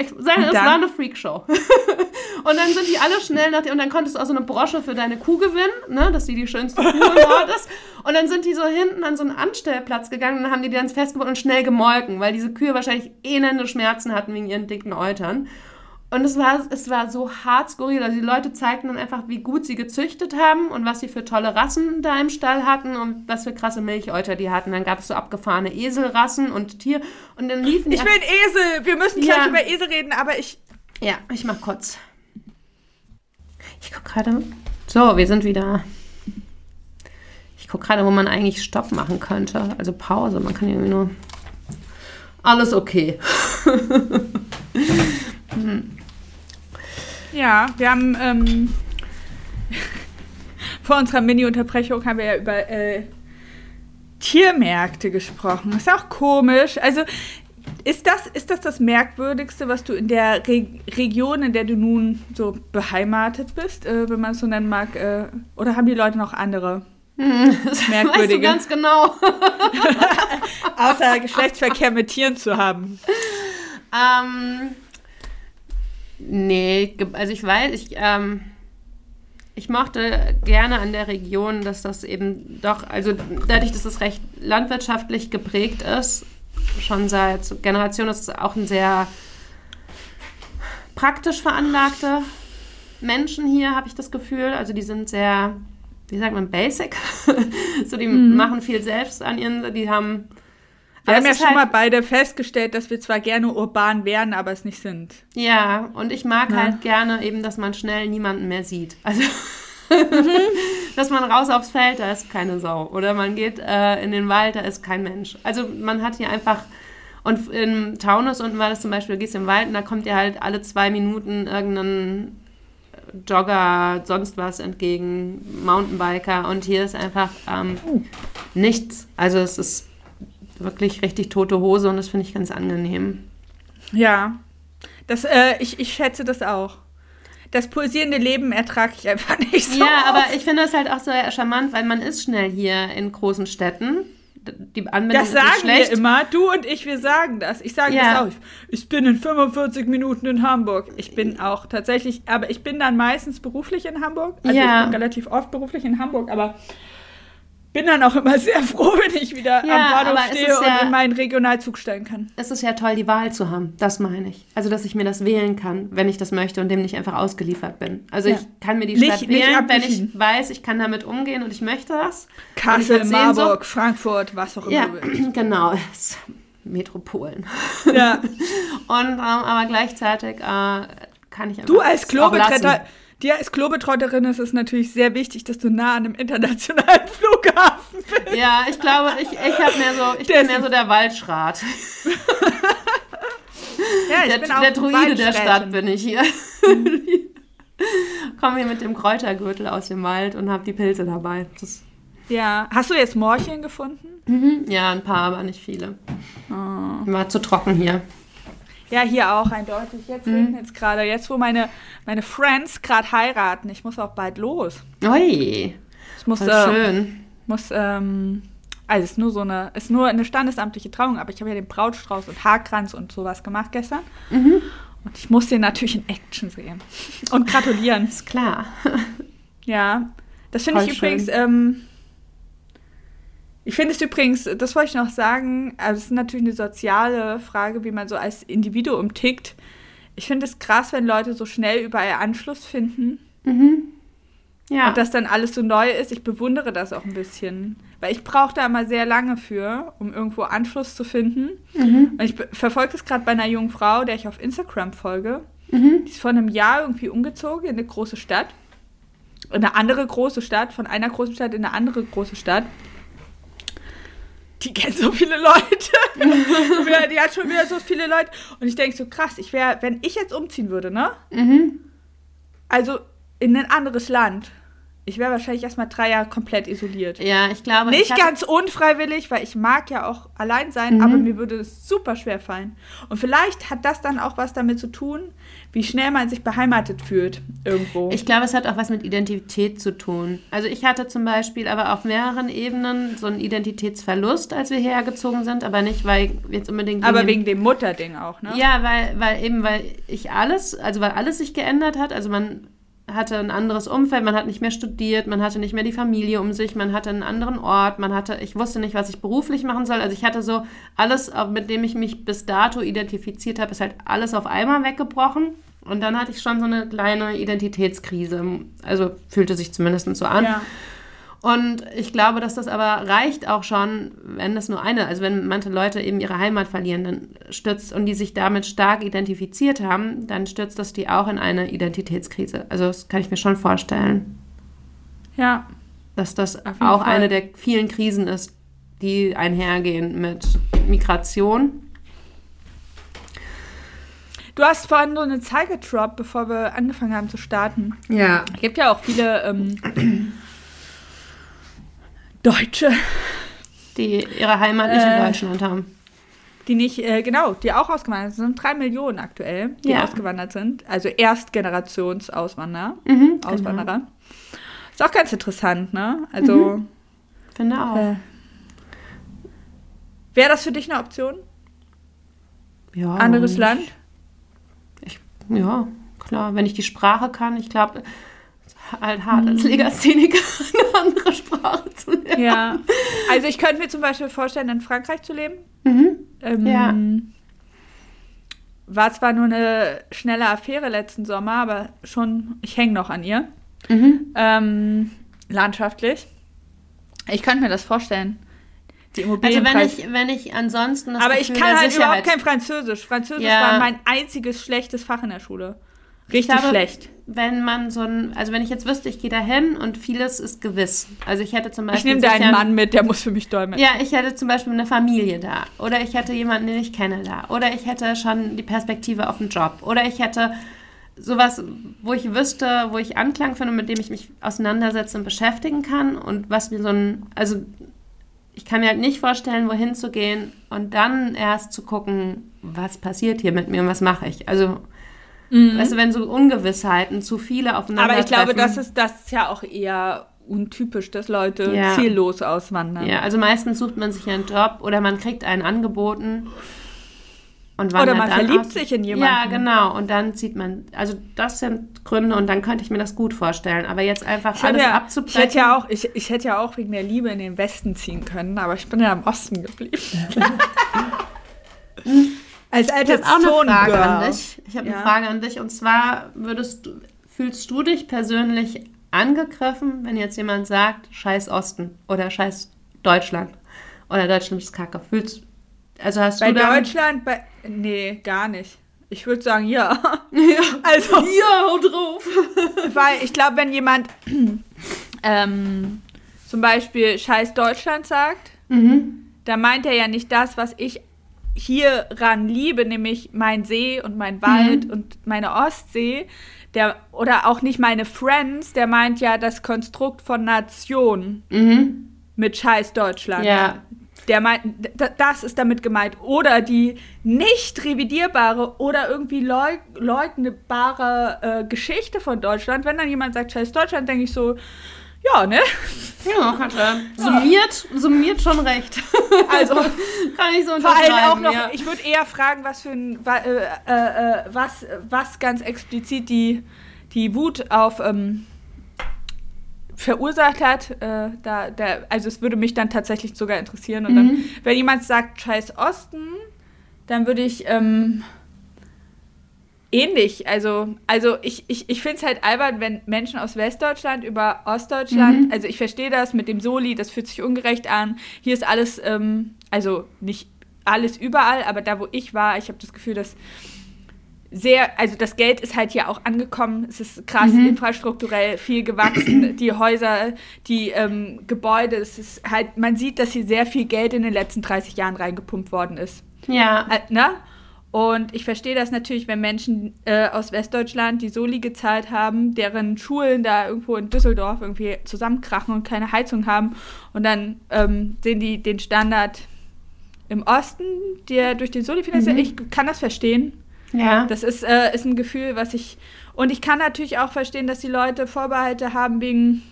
Ich sage, es war eine Freakshow. [LAUGHS] und dann sind die alle schnell nach dir, und dann konntest du auch so eine Brosche für deine Kuh gewinnen, ne, dass die die schönste Kuh im Ort ist. Und dann sind die so hinten an so einen Anstellplatz gegangen und dann haben die die ganz festgebunden und schnell gemolken, weil diese Kühe wahrscheinlich elende Schmerzen hatten wegen ihren dicken Eutern. Und es war, es war so hart skurril. Also die Leute zeigten dann einfach, wie gut sie gezüchtet haben und was sie für tolle Rassen da im Stall hatten und was für krasse Milchäuter die hatten. Dann gab es so abgefahrene Eselrassen und Tier. Und dann liefen Ich will Esel! Wir müssen gleich ja. über Esel reden, aber ich. Ja, ich mach kurz. Ich guck gerade. So, wir sind wieder. Ich guck gerade, wo man eigentlich Stopp machen könnte. Also Pause. Man kann irgendwie nur. Alles okay. [LAUGHS] hm. Ja, wir haben ähm, [LAUGHS] vor unserer Mini-Unterbrechung haben wir ja über äh, Tiermärkte gesprochen. Das ist auch komisch. Also ist das, ist das das Merkwürdigste, was du in der Re Region, in der du nun so beheimatet bist, äh, wenn man es so nennen mag? Äh, oder haben die Leute noch andere hm, merkwürdige? [LAUGHS] Weißt du ganz genau. [LAUGHS] Außer Geschlechtsverkehr mit Tieren zu haben. Ähm Nee, also ich weiß, ich, ähm, ich mochte gerne an der Region, dass das eben doch, also dadurch, dass es recht landwirtschaftlich geprägt ist, schon seit Generationen, ist es auch ein sehr praktisch veranlagte Menschen hier, habe ich das Gefühl. Also die sind sehr, wie sagt man, basic. [LAUGHS] so, die mhm. machen viel selbst an ihren, die haben wir haben ja schon halt, mal beide festgestellt, dass wir zwar gerne urban wären, aber es nicht sind. Ja, und ich mag ja. halt gerne eben, dass man schnell niemanden mehr sieht. Also, mhm. [LAUGHS] dass man raus aufs Feld, da ist keine Sau. Oder man geht äh, in den Wald, da ist kein Mensch. Also man hat hier einfach, und im Taunus unten war das zum Beispiel, du gehst im Wald und da kommt dir halt alle zwei Minuten irgendein Jogger, sonst was entgegen, Mountainbiker und hier ist einfach ähm, oh. nichts. Also es ist wirklich richtig tote Hose und das finde ich ganz angenehm. Ja, das, äh, ich, ich schätze das auch. Das pulsierende Leben ertrage ich einfach [LAUGHS] nicht so. Ja, aber ich finde das halt auch so charmant, weil man ist schnell hier in großen Städten. Die Anbindung das sagen wir immer. Du und ich, wir sagen das. Ich sage ja. das auch. Ich bin in 45 Minuten in Hamburg. Ich bin auch tatsächlich, aber ich bin dann meistens beruflich in Hamburg. Also ja. ich bin relativ oft beruflich in Hamburg, aber bin dann auch immer sehr froh, wenn ich wieder ja, am Bahnhof stehe und ja, in meinen Regionalzug steigen kann. Es ist ja toll, die Wahl zu haben. Das meine ich. Also, dass ich mir das wählen kann, wenn ich das möchte und dem nicht einfach ausgeliefert bin. Also, ja. ich kann mir die Stadt nicht, wählen, nicht wenn ich weiß, ich kann damit umgehen und ich möchte das. Kassel, Marburg, so, Frankfurt, was auch immer ja, du willst. [CLEARS THROAT] genau. Metropolen. Ja. [LAUGHS] und ähm, aber gleichzeitig äh, kann ich einfach Du als Klobetretter Dir als Klobetrotterin ist es natürlich sehr wichtig, dass du nah an einem internationalen [LAUGHS] Flughafen bist. Ja, ich glaube, ich, ich, mehr so, ich bin mehr so der Waldschrat. [LAUGHS] Ja, ich der, bin auch der Druide der. Stadt bin ich hier. [LAUGHS] Komme hier mit dem Kräutergürtel aus dem Wald und habe die Pilze dabei. Das, Ja. Hast du jetzt Morcheln gefunden? mhm. Ja, ein paar, aber nicht viele. Oh. War zu trocken hier. Ja, hier auch eindeutig. Jetzt Mhm. regnet es gerade. Jetzt, wo meine, meine Friends gerade heiraten. Ich muss auch bald los. Ui, Ich muss, äh, schön. muss ähm, also es ist nur so eine, ist nur eine standesamtliche Trauung, aber ich habe ja den Brautstrauß und Haarkranz und sowas gemacht gestern. Mhm. Und ich muss den natürlich in Action sehen. Und gratulieren. [LAUGHS] Ist klar. Ja. Das finde ich übrigens, ähm, ich finde es übrigens, das wollte ich noch sagen, also es ist natürlich eine soziale Frage, wie man so als Individuum tickt. Ich finde es krass, wenn Leute so schnell überall Anschluss finden Mhm. Ja. und das dann alles so neu ist. Ich bewundere das auch ein bisschen. Weil ich brauche da immer sehr lange für, um irgendwo Anschluss zu finden. mhm. Und ich verfolge das gerade bei einer jungen Frau, der ich auf Instagram folge. Mhm. Die ist vor einem Jahr irgendwie umgezogen in eine große Stadt. In eine andere große Stadt, von einer großen Stadt in eine andere große Stadt. Die kennt so viele Leute. [LAUGHS] Die hat schon wieder so viele Leute. Und ich denke so, krass, ich wäre, wenn ich jetzt umziehen würde, ne? Mhm. Also in ein anderes Land. Ich wäre wahrscheinlich erstmal drei Jahre komplett isoliert. Ja, ich glaube. Nicht ich ganz unfreiwillig, weil ich mag ja auch allein sein, Mhm. aber mir würde es super schwer fallen. Und vielleicht hat das dann auch was damit zu tun, wie schnell man sich beheimatet fühlt irgendwo. Ich glaube, es hat auch was mit Identität zu tun. Also ich hatte zum Beispiel aber auf mehreren Ebenen so einen Identitätsverlust, als wir hierher gezogen sind, aber nicht, weil jetzt unbedingt... aber wegen dem Mutterding auch, ne? Ja, weil, weil eben, weil ich alles, also weil alles sich geändert hat. Also man hatte ein anderes Umfeld, man hat nicht mehr studiert, man hatte nicht mehr die Familie um sich, man hatte einen anderen Ort, man hatte, ich wusste nicht, was ich beruflich machen soll. Also ich hatte so alles, mit dem ich mich bis dato identifiziert habe, ist halt alles auf einmal weggebrochen. Und dann hatte ich schon so eine kleine Identitätskrise. Also fühlte sich zumindest so an. Ja. Und ich glaube, dass das aber reicht auch schon, wenn das nur eine, also wenn manche Leute eben ihre Heimat verlieren, dann stürzt und die sich damit stark identifiziert haben, dann stürzt das die auch in eine Identitätskrise. Also das kann ich mir schon vorstellen, ja. dass das auch Fall. eine der vielen Krisen ist, die einhergehen mit Migration. Du hast vorhin so eine Zahl getroppt, bevor wir angefangen haben zu starten. Ja. Es gibt ja auch viele ähm, Deutsche, Die ihre Heimat nicht Äh, in Deutschland haben. die nicht, äh, genau, die auch ausgewandert sind. Drei Millionen aktuell, die Ja. ausgewandert sind. Also Erstgenerationsauswanderer. Mhm, Auswanderer. Ist auch ganz interessant, ne? Also, Finde auch. äh, wäre das für dich eine Option? ja, Anderes Land? Ich, ja, klar. Wenn ich die Sprache kann, ich glaube, halt hart als Legastheniker [LAUGHS] eine andere Sprache zu lernen. Ja. Also ich könnte mir zum Beispiel vorstellen, in Frankreich zu leben. Mhm. Ähm, Ja. War zwar nur eine schnelle Affäre letzten Sommer, aber schon, ich hänge noch an ihr. Mhm. Ähm, landschaftlich. Ich könnte mir das vorstellen. Die Also Immobilien. wenn ich, wenn ich ansonsten das aber ich Gefühl kann der halt Sicherheit, überhaupt kein Französisch. Französisch Ja. war mein einziges schlechtes Fach in der Schule. Richtig glaube, schlecht. wenn man so ein, also wenn ich jetzt wüsste, ich gehe da hin und vieles ist gewiss. Also ich hätte zum Ich Beispiel nehme da einen sicher- Mann mit, der muss für mich dolmetschen. Ja, ich hätte zum Beispiel eine Familie da. Oder ich hätte jemanden, den ich kenne da. Oder ich hätte schon die Perspektive auf einen Job. Oder ich hätte sowas, wo ich wüsste, wo ich Anklang finde, mit dem ich mich auseinandersetzen und beschäftigen kann. Und was mir so ein, also ich kann mir halt nicht vorstellen, wohin zu gehen und dann erst zu gucken, was passiert hier mit mir und was mache ich. Also, weißt du, wenn so Ungewissheiten zu viele aufeinander Mhm. Aber ich glaube, das ist, das ist ja auch eher untypisch, dass Leute Ja. ziellos auswandern. Ja, also meistens sucht man sich einen Job oder man kriegt einen angeboten. Und Oder man verliebt aus. sich in jemanden. Ja, genau. Und dann zieht man, also das sind Gründe und dann könnte ich mir das gut vorstellen. Aber jetzt einfach Ich alles ja, ich, abzubrechen. hätte ja auch, ich, ich hätte ja auch wegen der Liebe in den Westen ziehen können, aber ich bin ja im Osten geblieben. [LAUGHS] [LAUGHS] Als ich altes habe auch eine Frage Zone-Girl. an dich. Ich habe Ja. eine Frage an dich. Und zwar würdest du, fühlst du dich persönlich angegriffen, wenn jetzt jemand sagt, scheiß Osten oder scheiß Deutschland oder Deutschland ist kacke? Fühlst also hast Bei du dann, Deutschland, bei, nee, gar nicht. Ich würde sagen, ja. [LAUGHS] Ja. Also, Ja, hau drauf. [LAUGHS] weil ich glaube, wenn jemand [CLEARS THROAT] ähm, zum Beispiel Scheiß Deutschland sagt, Mhm. dann meint er ja nicht das, was ich hieran liebe, nämlich mein See und mein Wald Mhm. und meine Ostsee, der oder auch nicht meine Friends, der meint ja das Konstrukt von Nation Mhm. mit Scheiß Deutschland. Ja. Der meint, das ist damit gemeint. Oder die nicht revidierbare oder irgendwie leug leugnbare äh, Geschichte von Deutschland. Wenn dann jemand sagt, Scheiß Deutschland, denke ich so, ja, ne? Ja, hat er summiert, summiert schon recht. Also [LAUGHS] Kann ich so vor allem auch noch, ja. ich würde eher fragen, was für ein, äh, äh, äh, was, was ganz explizit die, die Wut auf ähm, verursacht hat. Äh, da, da, also es würde mich dann tatsächlich sogar interessieren. Und dann, Mhm. wenn jemand sagt, scheiß Osten, dann würde ich ähm, ähnlich. Also, also ich, ich, ich finde es halt albern, wenn Menschen aus Westdeutschland über Ostdeutschland, Mhm. also ich verstehe das mit dem Soli, das fühlt sich ungerecht an. Hier ist alles, ähm, also nicht alles überall, aber da, wo ich war, ich habe das Gefühl, dass sehr, also das Geld ist halt hier auch angekommen. Es ist krass Mhm. infrastrukturell viel gewachsen. [CLEARS THROAT] Die Häuser, die ähm, Gebäude, es ist halt, man sieht, dass hier sehr viel Geld in den letzten 30 Jahren reingepumpt worden ist. Ja. Äh, ne? Und ich verstehe das natürlich, wenn Menschen äh, aus Westdeutschland, die Soli gezahlt haben, deren Schulen da irgendwo in Düsseldorf irgendwie zusammenkrachen und keine Heizung haben. Und dann ähm, sehen die den Standard im Osten, der durch den Soli finanziert. Mhm. Ich kann das verstehen. Ja. Das ist, äh, ist ein Gefühl, was ich. Und ich kann natürlich auch verstehen, dass die Leute Vorbehalte haben wegen.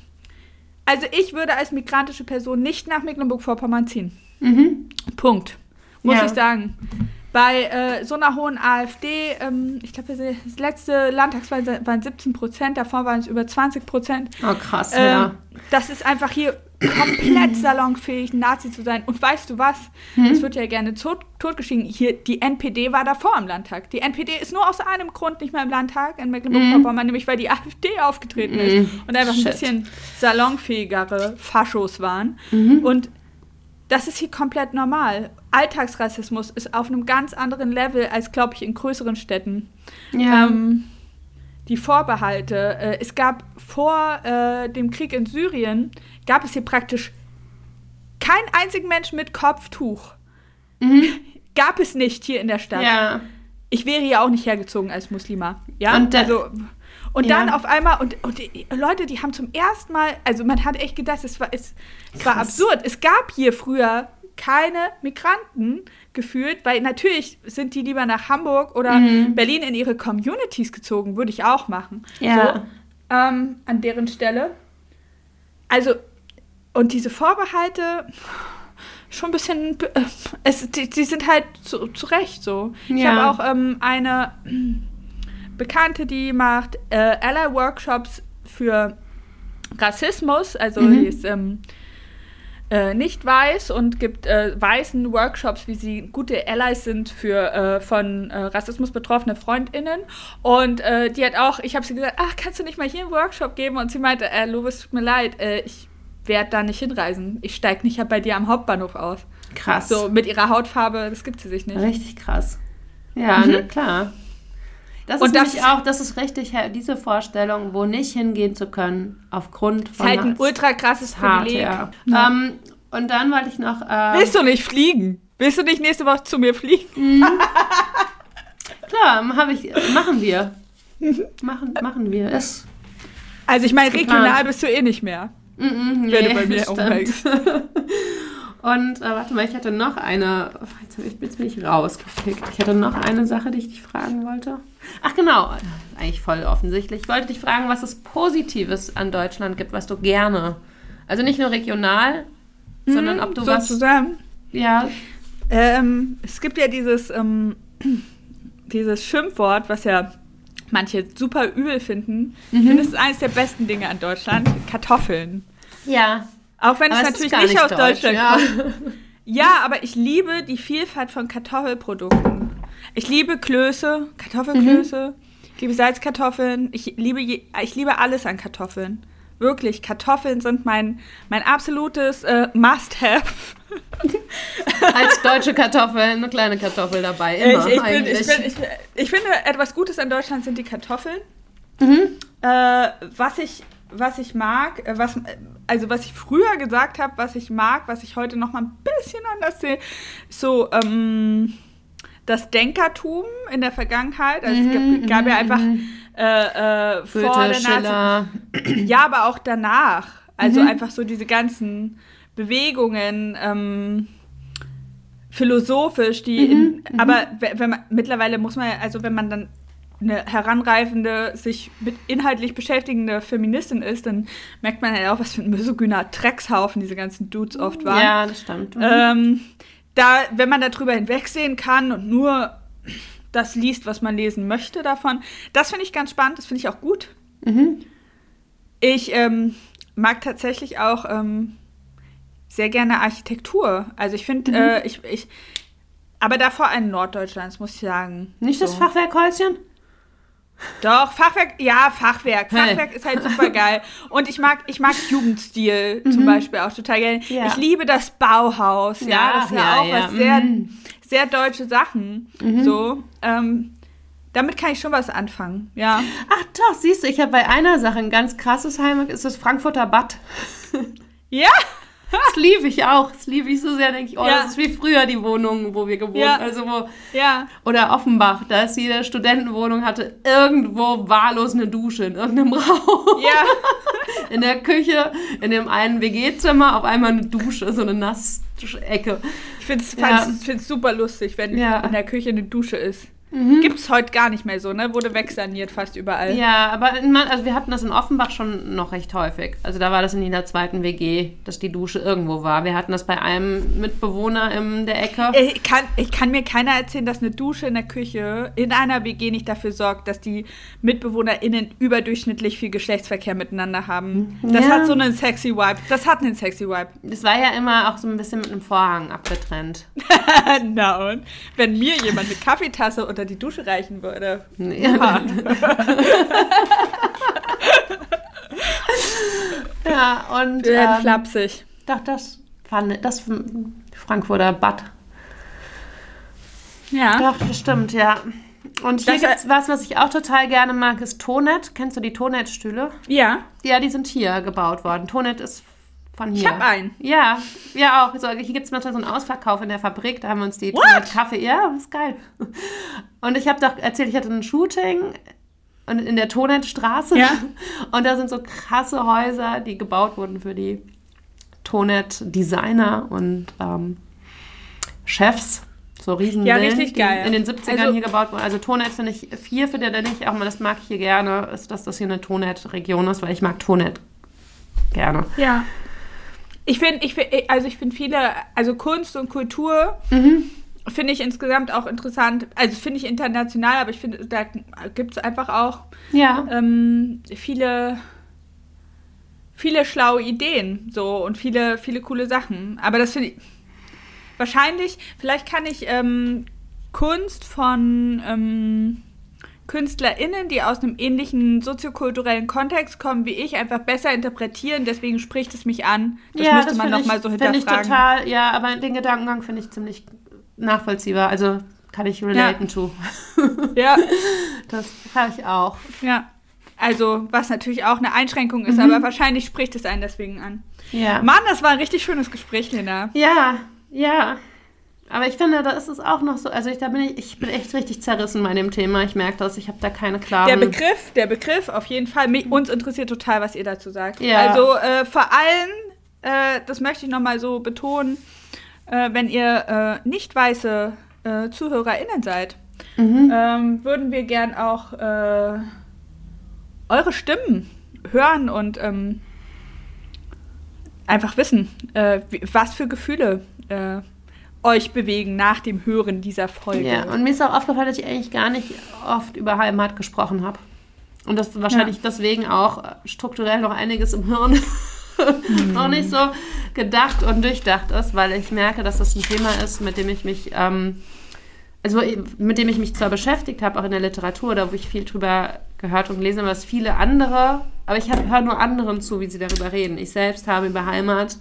Also ich würde als migrantische Person nicht nach Mecklenburg-Vorpommern ziehen. mhm. Punkt. Muss Ja. ich sagen. Bei äh, so einer hohen AfD, ähm, ich glaube, das letzte Landtagswahl waren 17 Prozent, davor waren es über 20 Prozent. Oh, krass, Ähm, ja. Das ist einfach hier komplett salonfähig, ein Nazi zu sein. Und weißt du was? Hm? Das wird ja gerne tot, totgeschwiegen. Hier, die NPD war davor im Landtag. Die NPD ist nur aus einem Grund nicht mehr im Landtag in Mecklenburg-Vorpommern, nämlich weil die AfD aufgetreten ist Mhm. und einfach ein Shit. bisschen salonfähigere Faschos waren. Mhm. Und das ist hier komplett normal. Alltagsrassismus ist auf einem ganz anderen Level als, glaube ich, in größeren Städten. Ja. Ähm, die Vorbehalte. Äh, es gab vor äh, dem Krieg in Syrien, gab es hier praktisch keinen einzigen Menschen mit Kopftuch. mhm. [LAUGHS] Gab es nicht hier in der Stadt. Ja. Ich wäre ja auch nicht hergezogen als Muslima. Ja, Und da- also. Und Ja. dann auf einmal, und, und die Leute, die haben zum ersten Mal, also man hat echt gedacht, es war, es, es war absurd. Es gab hier früher keine Migranten gefühlt, weil natürlich sind die lieber nach Hamburg oder Mhm. Berlin in ihre Communities gezogen, würde ich auch machen. Ja. So, ähm, an deren Stelle. Also, und diese Vorbehalte, schon ein bisschen, äh, es, die, die sind halt zu, zu Recht so. Ich Ja. habe auch ähm, eine Bekannte, die macht äh, Ally-Workshops für Rassismus, also Mhm. die ist ähm, äh, nicht weiß und gibt äh, weißen Workshops, wie sie gute Allies sind für äh, von äh, Rassismus betroffene FreundInnen. Und äh, die hat auch, ich habe sie gesagt, ach, kannst du nicht mal hier einen Workshop geben? Und sie meinte, äh, Lovis, tut mir leid, äh, ich werde da nicht hinreisen. Ich steige nicht bei dir am Hauptbahnhof aus. Krass. So, mit ihrer Hautfarbe, das gibt sie sich nicht. Richtig krass. Ja, Mhm. na klar. Das Und ist das nämlich ist- auch, das ist richtig, diese Vorstellung, wo nicht hingehen zu können, aufgrund ist von halt ein ultra krasses Privileg. ja. Ähm, und dann wollte ich noch. Ähm, Willst du nicht fliegen? Willst du nicht nächste Woche zu mir fliegen? [LAUGHS] klar, hab ich, machen wir. machen, machen wir. Ist, Also ich meine, Ist regional bist du eh nicht mehr. mm, mm, Wenn du nee, bei mir umhängst. [LAUGHS] Und äh, warte mal, ich hatte noch eine. jetzt bin ich rausgekickt. Ich hatte noch eine Sache, die ich dich fragen wollte. Ach genau, eigentlich voll offensichtlich. Ich wollte dich fragen, was es Positives an Deutschland gibt, was du gerne. Also nicht nur regional, sondern ob du so was. zusammen. Ja. Ähm, es gibt ja dieses, ähm, [CLEARS THROAT] dieses Schimpfwort, was ja manche super übel finden. Ich Mhm. finde, es ist eines der besten Dinge an Deutschland. Kartoffeln. Ja. Auch wenn es Aber natürlich gar nicht, aus deutsch, Deutschland ja. kommt. Ja, aber ich liebe die Vielfalt von Kartoffelprodukten. Ich liebe Klöße, Kartoffelklöße. Ich liebe Salzkartoffeln. Ich liebe, je, ich liebe alles an Kartoffeln. Wirklich, Kartoffeln sind mein, mein absolutes äh, Must-Have. [LAUGHS] Als deutsche Kartoffel, eine kleine Kartoffel dabei. Immer ich, ich, bin, ich, bin, ich, ich finde, etwas Gutes an Deutschland sind die Kartoffeln. mhm. Äh, was ich was ich mag, äh, was also was ich früher gesagt habe, was ich mag, was ich heute noch mal ein bisschen anders sehe, so ähm, das Denkertum in der Vergangenheit. Also es gab, gab ja einfach äh, äh, vor Goethe, der Nazi [CLEARS THROAT] ja, aber auch danach. Also einfach so diese ganzen Bewegungen, ähm, philosophisch, die, in, aber we- wenn man, mittlerweile muss man, ja- also wenn man dann eine heranreifende, sich mit inhaltlich beschäftigende Feministin ist, dann merkt man ja auch, was für ein misogyner Dreckshaufen diese ganzen Dudes oft waren. Ja, das stimmt. Ähm, da, wenn man darüber hinwegsehen kann und nur das liest, was man lesen möchte davon, das finde ich ganz spannend, das finde ich auch gut. Ich ähm, mag tatsächlich auch ähm, sehr gerne Architektur. Also ich finde, äh, ich, ich, aber da vor allem Norddeutschlands, muss ich sagen. Nicht das So. Fachwerkhäuschen? Doch, Fachwerk, ja, Fachwerk. Hey. Fachwerk ist halt super geil. Und ich mag, ich mag Jugendstil zum Beispiel auch total gerne. Mhm. Ja. Ich liebe das Bauhaus, ja. Ja, das ist ja, auch was sehr, mhm. sehr deutsche Sachen. So. Ähm, damit kann ich schon was anfangen, ja. Ach doch, siehst du, ich habe bei einer Sache ein ganz krasses Heimat, ist das Frankfurter Bad. Ja? Das liebe ich auch. Das liebe ich so sehr, denke ich, oh, Ja. das ist wie früher die Wohnung, wo wir gewohnt Ja. Also wo, Ja. oder Offenbach, da ist jede Studentenwohnung, hatte irgendwo wahllos eine Dusche in irgendeinem [LAUGHS] Raum. Ja. In der Küche, in dem einen WG-Zimmer, auf einmal eine Dusche, so eine Nassecke. Ich finde es Ja. super lustig, wenn Ja. in der Küche eine Dusche ist. Gibt es heute gar nicht mehr so, ne? Wurde wegsaniert fast überall. Ja, aber in, also wir hatten das in Offenbach schon noch recht häufig. Also da war das in jeder zweiten WG, dass die Dusche irgendwo war. Wir hatten das bei einem Mitbewohner in der Ecke. Ich kann, ich kann mir keiner erzählen, dass eine Dusche in der Küche in einer WG nicht dafür sorgt, dass die MitbewohnerInnen überdurchschnittlich viel Geschlechtsverkehr miteinander haben. Das Ja. hat so einen sexy Vibe. Das hat einen sexy Vibe. Das war ja immer auch so ein bisschen mit einem Vorhang abgetrennt. [LAUGHS] Na und? Wenn mir jemand eine Kaffeetasse unter die Dusche reichen würde. Ja, ja [LAUGHS] und Wir werden ähm, flapsig. doch, das fand das Frankfurter Bad. Ja. Doch, das stimmt, ja. Und hier gibt es was, was ich auch total gerne mag, ist Tonet. Kennst du die Tonet-Stühle? Ja. Ja, die sind hier gebaut worden. Tonet ist von hier. Ich hab einen. Ja, wir auch. So, hier gibt es manchmal so einen Ausverkauf in der Fabrik. Da haben wir uns die? Tonet Kaffee. Ja, das ist geil. Und ich habe doch erzählt, ich hatte ein Shooting und in der Tonet-Straße. Ja. Und da sind so krasse Häuser, die gebaut wurden für die Tonet-Designer und ähm, Chefs. So riesen Ja, richtig die geil. in den 70ern Also- hier gebaut wurden. Also Tonet finde ich viel für den, den ich auch mal, das mag ich hier gerne, ist, dass das hier eine Tonet-Region ist, weil ich mag Tonet gerne. Ja. Ich finde, ich find, also ich finde viele, also Kunst und Kultur finde ich insgesamt auch interessant. Also finde ich international, aber ich finde, da gibt es einfach auch Ja. ähm, viele, viele schlaue Ideen so und viele, viele coole Sachen. Aber das finde ich wahrscheinlich, vielleicht kann ich ähm, Kunst von ähm, KünstlerInnen, die aus einem ähnlichen soziokulturellen Kontext kommen wie ich, einfach besser interpretieren. Deswegen spricht es mich an. Das ja, müsste das man nochmal so finde ich hinterfragen. total, ja, aber den Gedankengang finde ich ziemlich nachvollziehbar. Also kann ich relaten to. [LAUGHS] Ja, Das habe ich auch. ja. Also, was natürlich auch eine Einschränkung Mhm. ist, aber wahrscheinlich spricht es einen deswegen an. Ja. Mann, das war ein richtig schönes Gespräch, Lena. Ja, ja. Aber ich finde, da ist es auch noch so, also ich, da bin ich, ich bin echt richtig zerrissen bei dem Thema. Ich merke das, ich habe da keine klaren... Der Begriff, der Begriff, auf jeden Fall. Mich, uns interessiert total, was ihr dazu sagt. Ja. Also äh, vor allem, äh, das möchte ich nochmal so betonen, äh, wenn ihr äh, nicht weiße äh, ZuhörerInnen seid, Mhm. ähm, würden wir gern auch äh, eure Stimmen hören und ähm, einfach wissen, was für Gefühle euch bewegen nach dem Hören dieser Folge. Ja, und mir ist auch aufgefallen, dass ich eigentlich gar nicht oft über Heimat gesprochen habe. Und das wahrscheinlich deswegen auch strukturell noch einiges im Hirn [LAUGHS] noch nicht so gedacht und durchdacht ist, weil ich merke, dass das ein Thema ist, mit dem ich mich, ähm, also mit dem ich mich zwar beschäftigt habe, auch in der Literatur, da wo ich viel drüber gehört und gelesen habe, was viele andere, aber ich höre nur anderen zu, wie sie darüber reden. Ich selbst habe über Heimat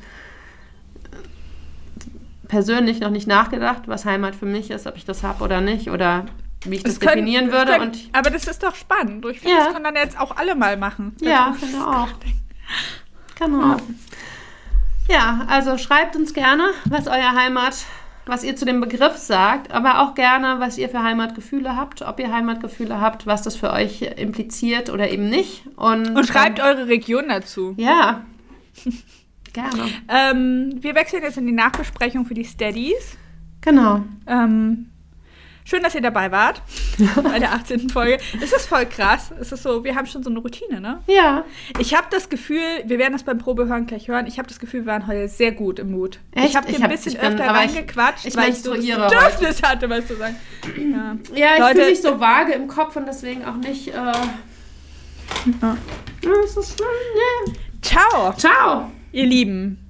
persönlich noch nicht nachgedacht, was Heimat für mich ist, ob ich das habe oder nicht oder wie ich das, können- definieren das würde. können- und aber das ist doch spannend. Ich finde, Ja. das können dann jetzt auch alle mal machen. ja, finde auch. Genau. Ja, also schreibt uns gerne, was euer Heimat was ihr zu dem Begriff sagt, aber auch gerne, was ihr für Heimatgefühle habt, ob ihr Heimatgefühle habt, was das für euch impliziert oder eben nicht. Und, Und schreibt ähm, eure Region dazu. Ja. [LAUGHS] gerne. Ähm, wir wechseln jetzt in die Nachbesprechung für die Steadies. Genau. Ähm, Schön, dass ihr dabei wart [LAUGHS] bei der 18. Folge. Es ist voll krass. Es ist so, wir haben schon so eine Routine, ne? Ja. Ich habe das Gefühl, wir werden das beim Probehören gleich hören. Ich habe das Gefühl, wir waren heute sehr gut im Mut. Echt? Ich habe dir ein bisschen bin, öfter reingequatscht, ich, weil ich so das Bedürfnis heute. hatte, was zu sagen. Ja, ja ich fühle mich so vage im Kopf und deswegen auch nicht. Äh, ja. Ciao. Ciao. Ihr Lieben.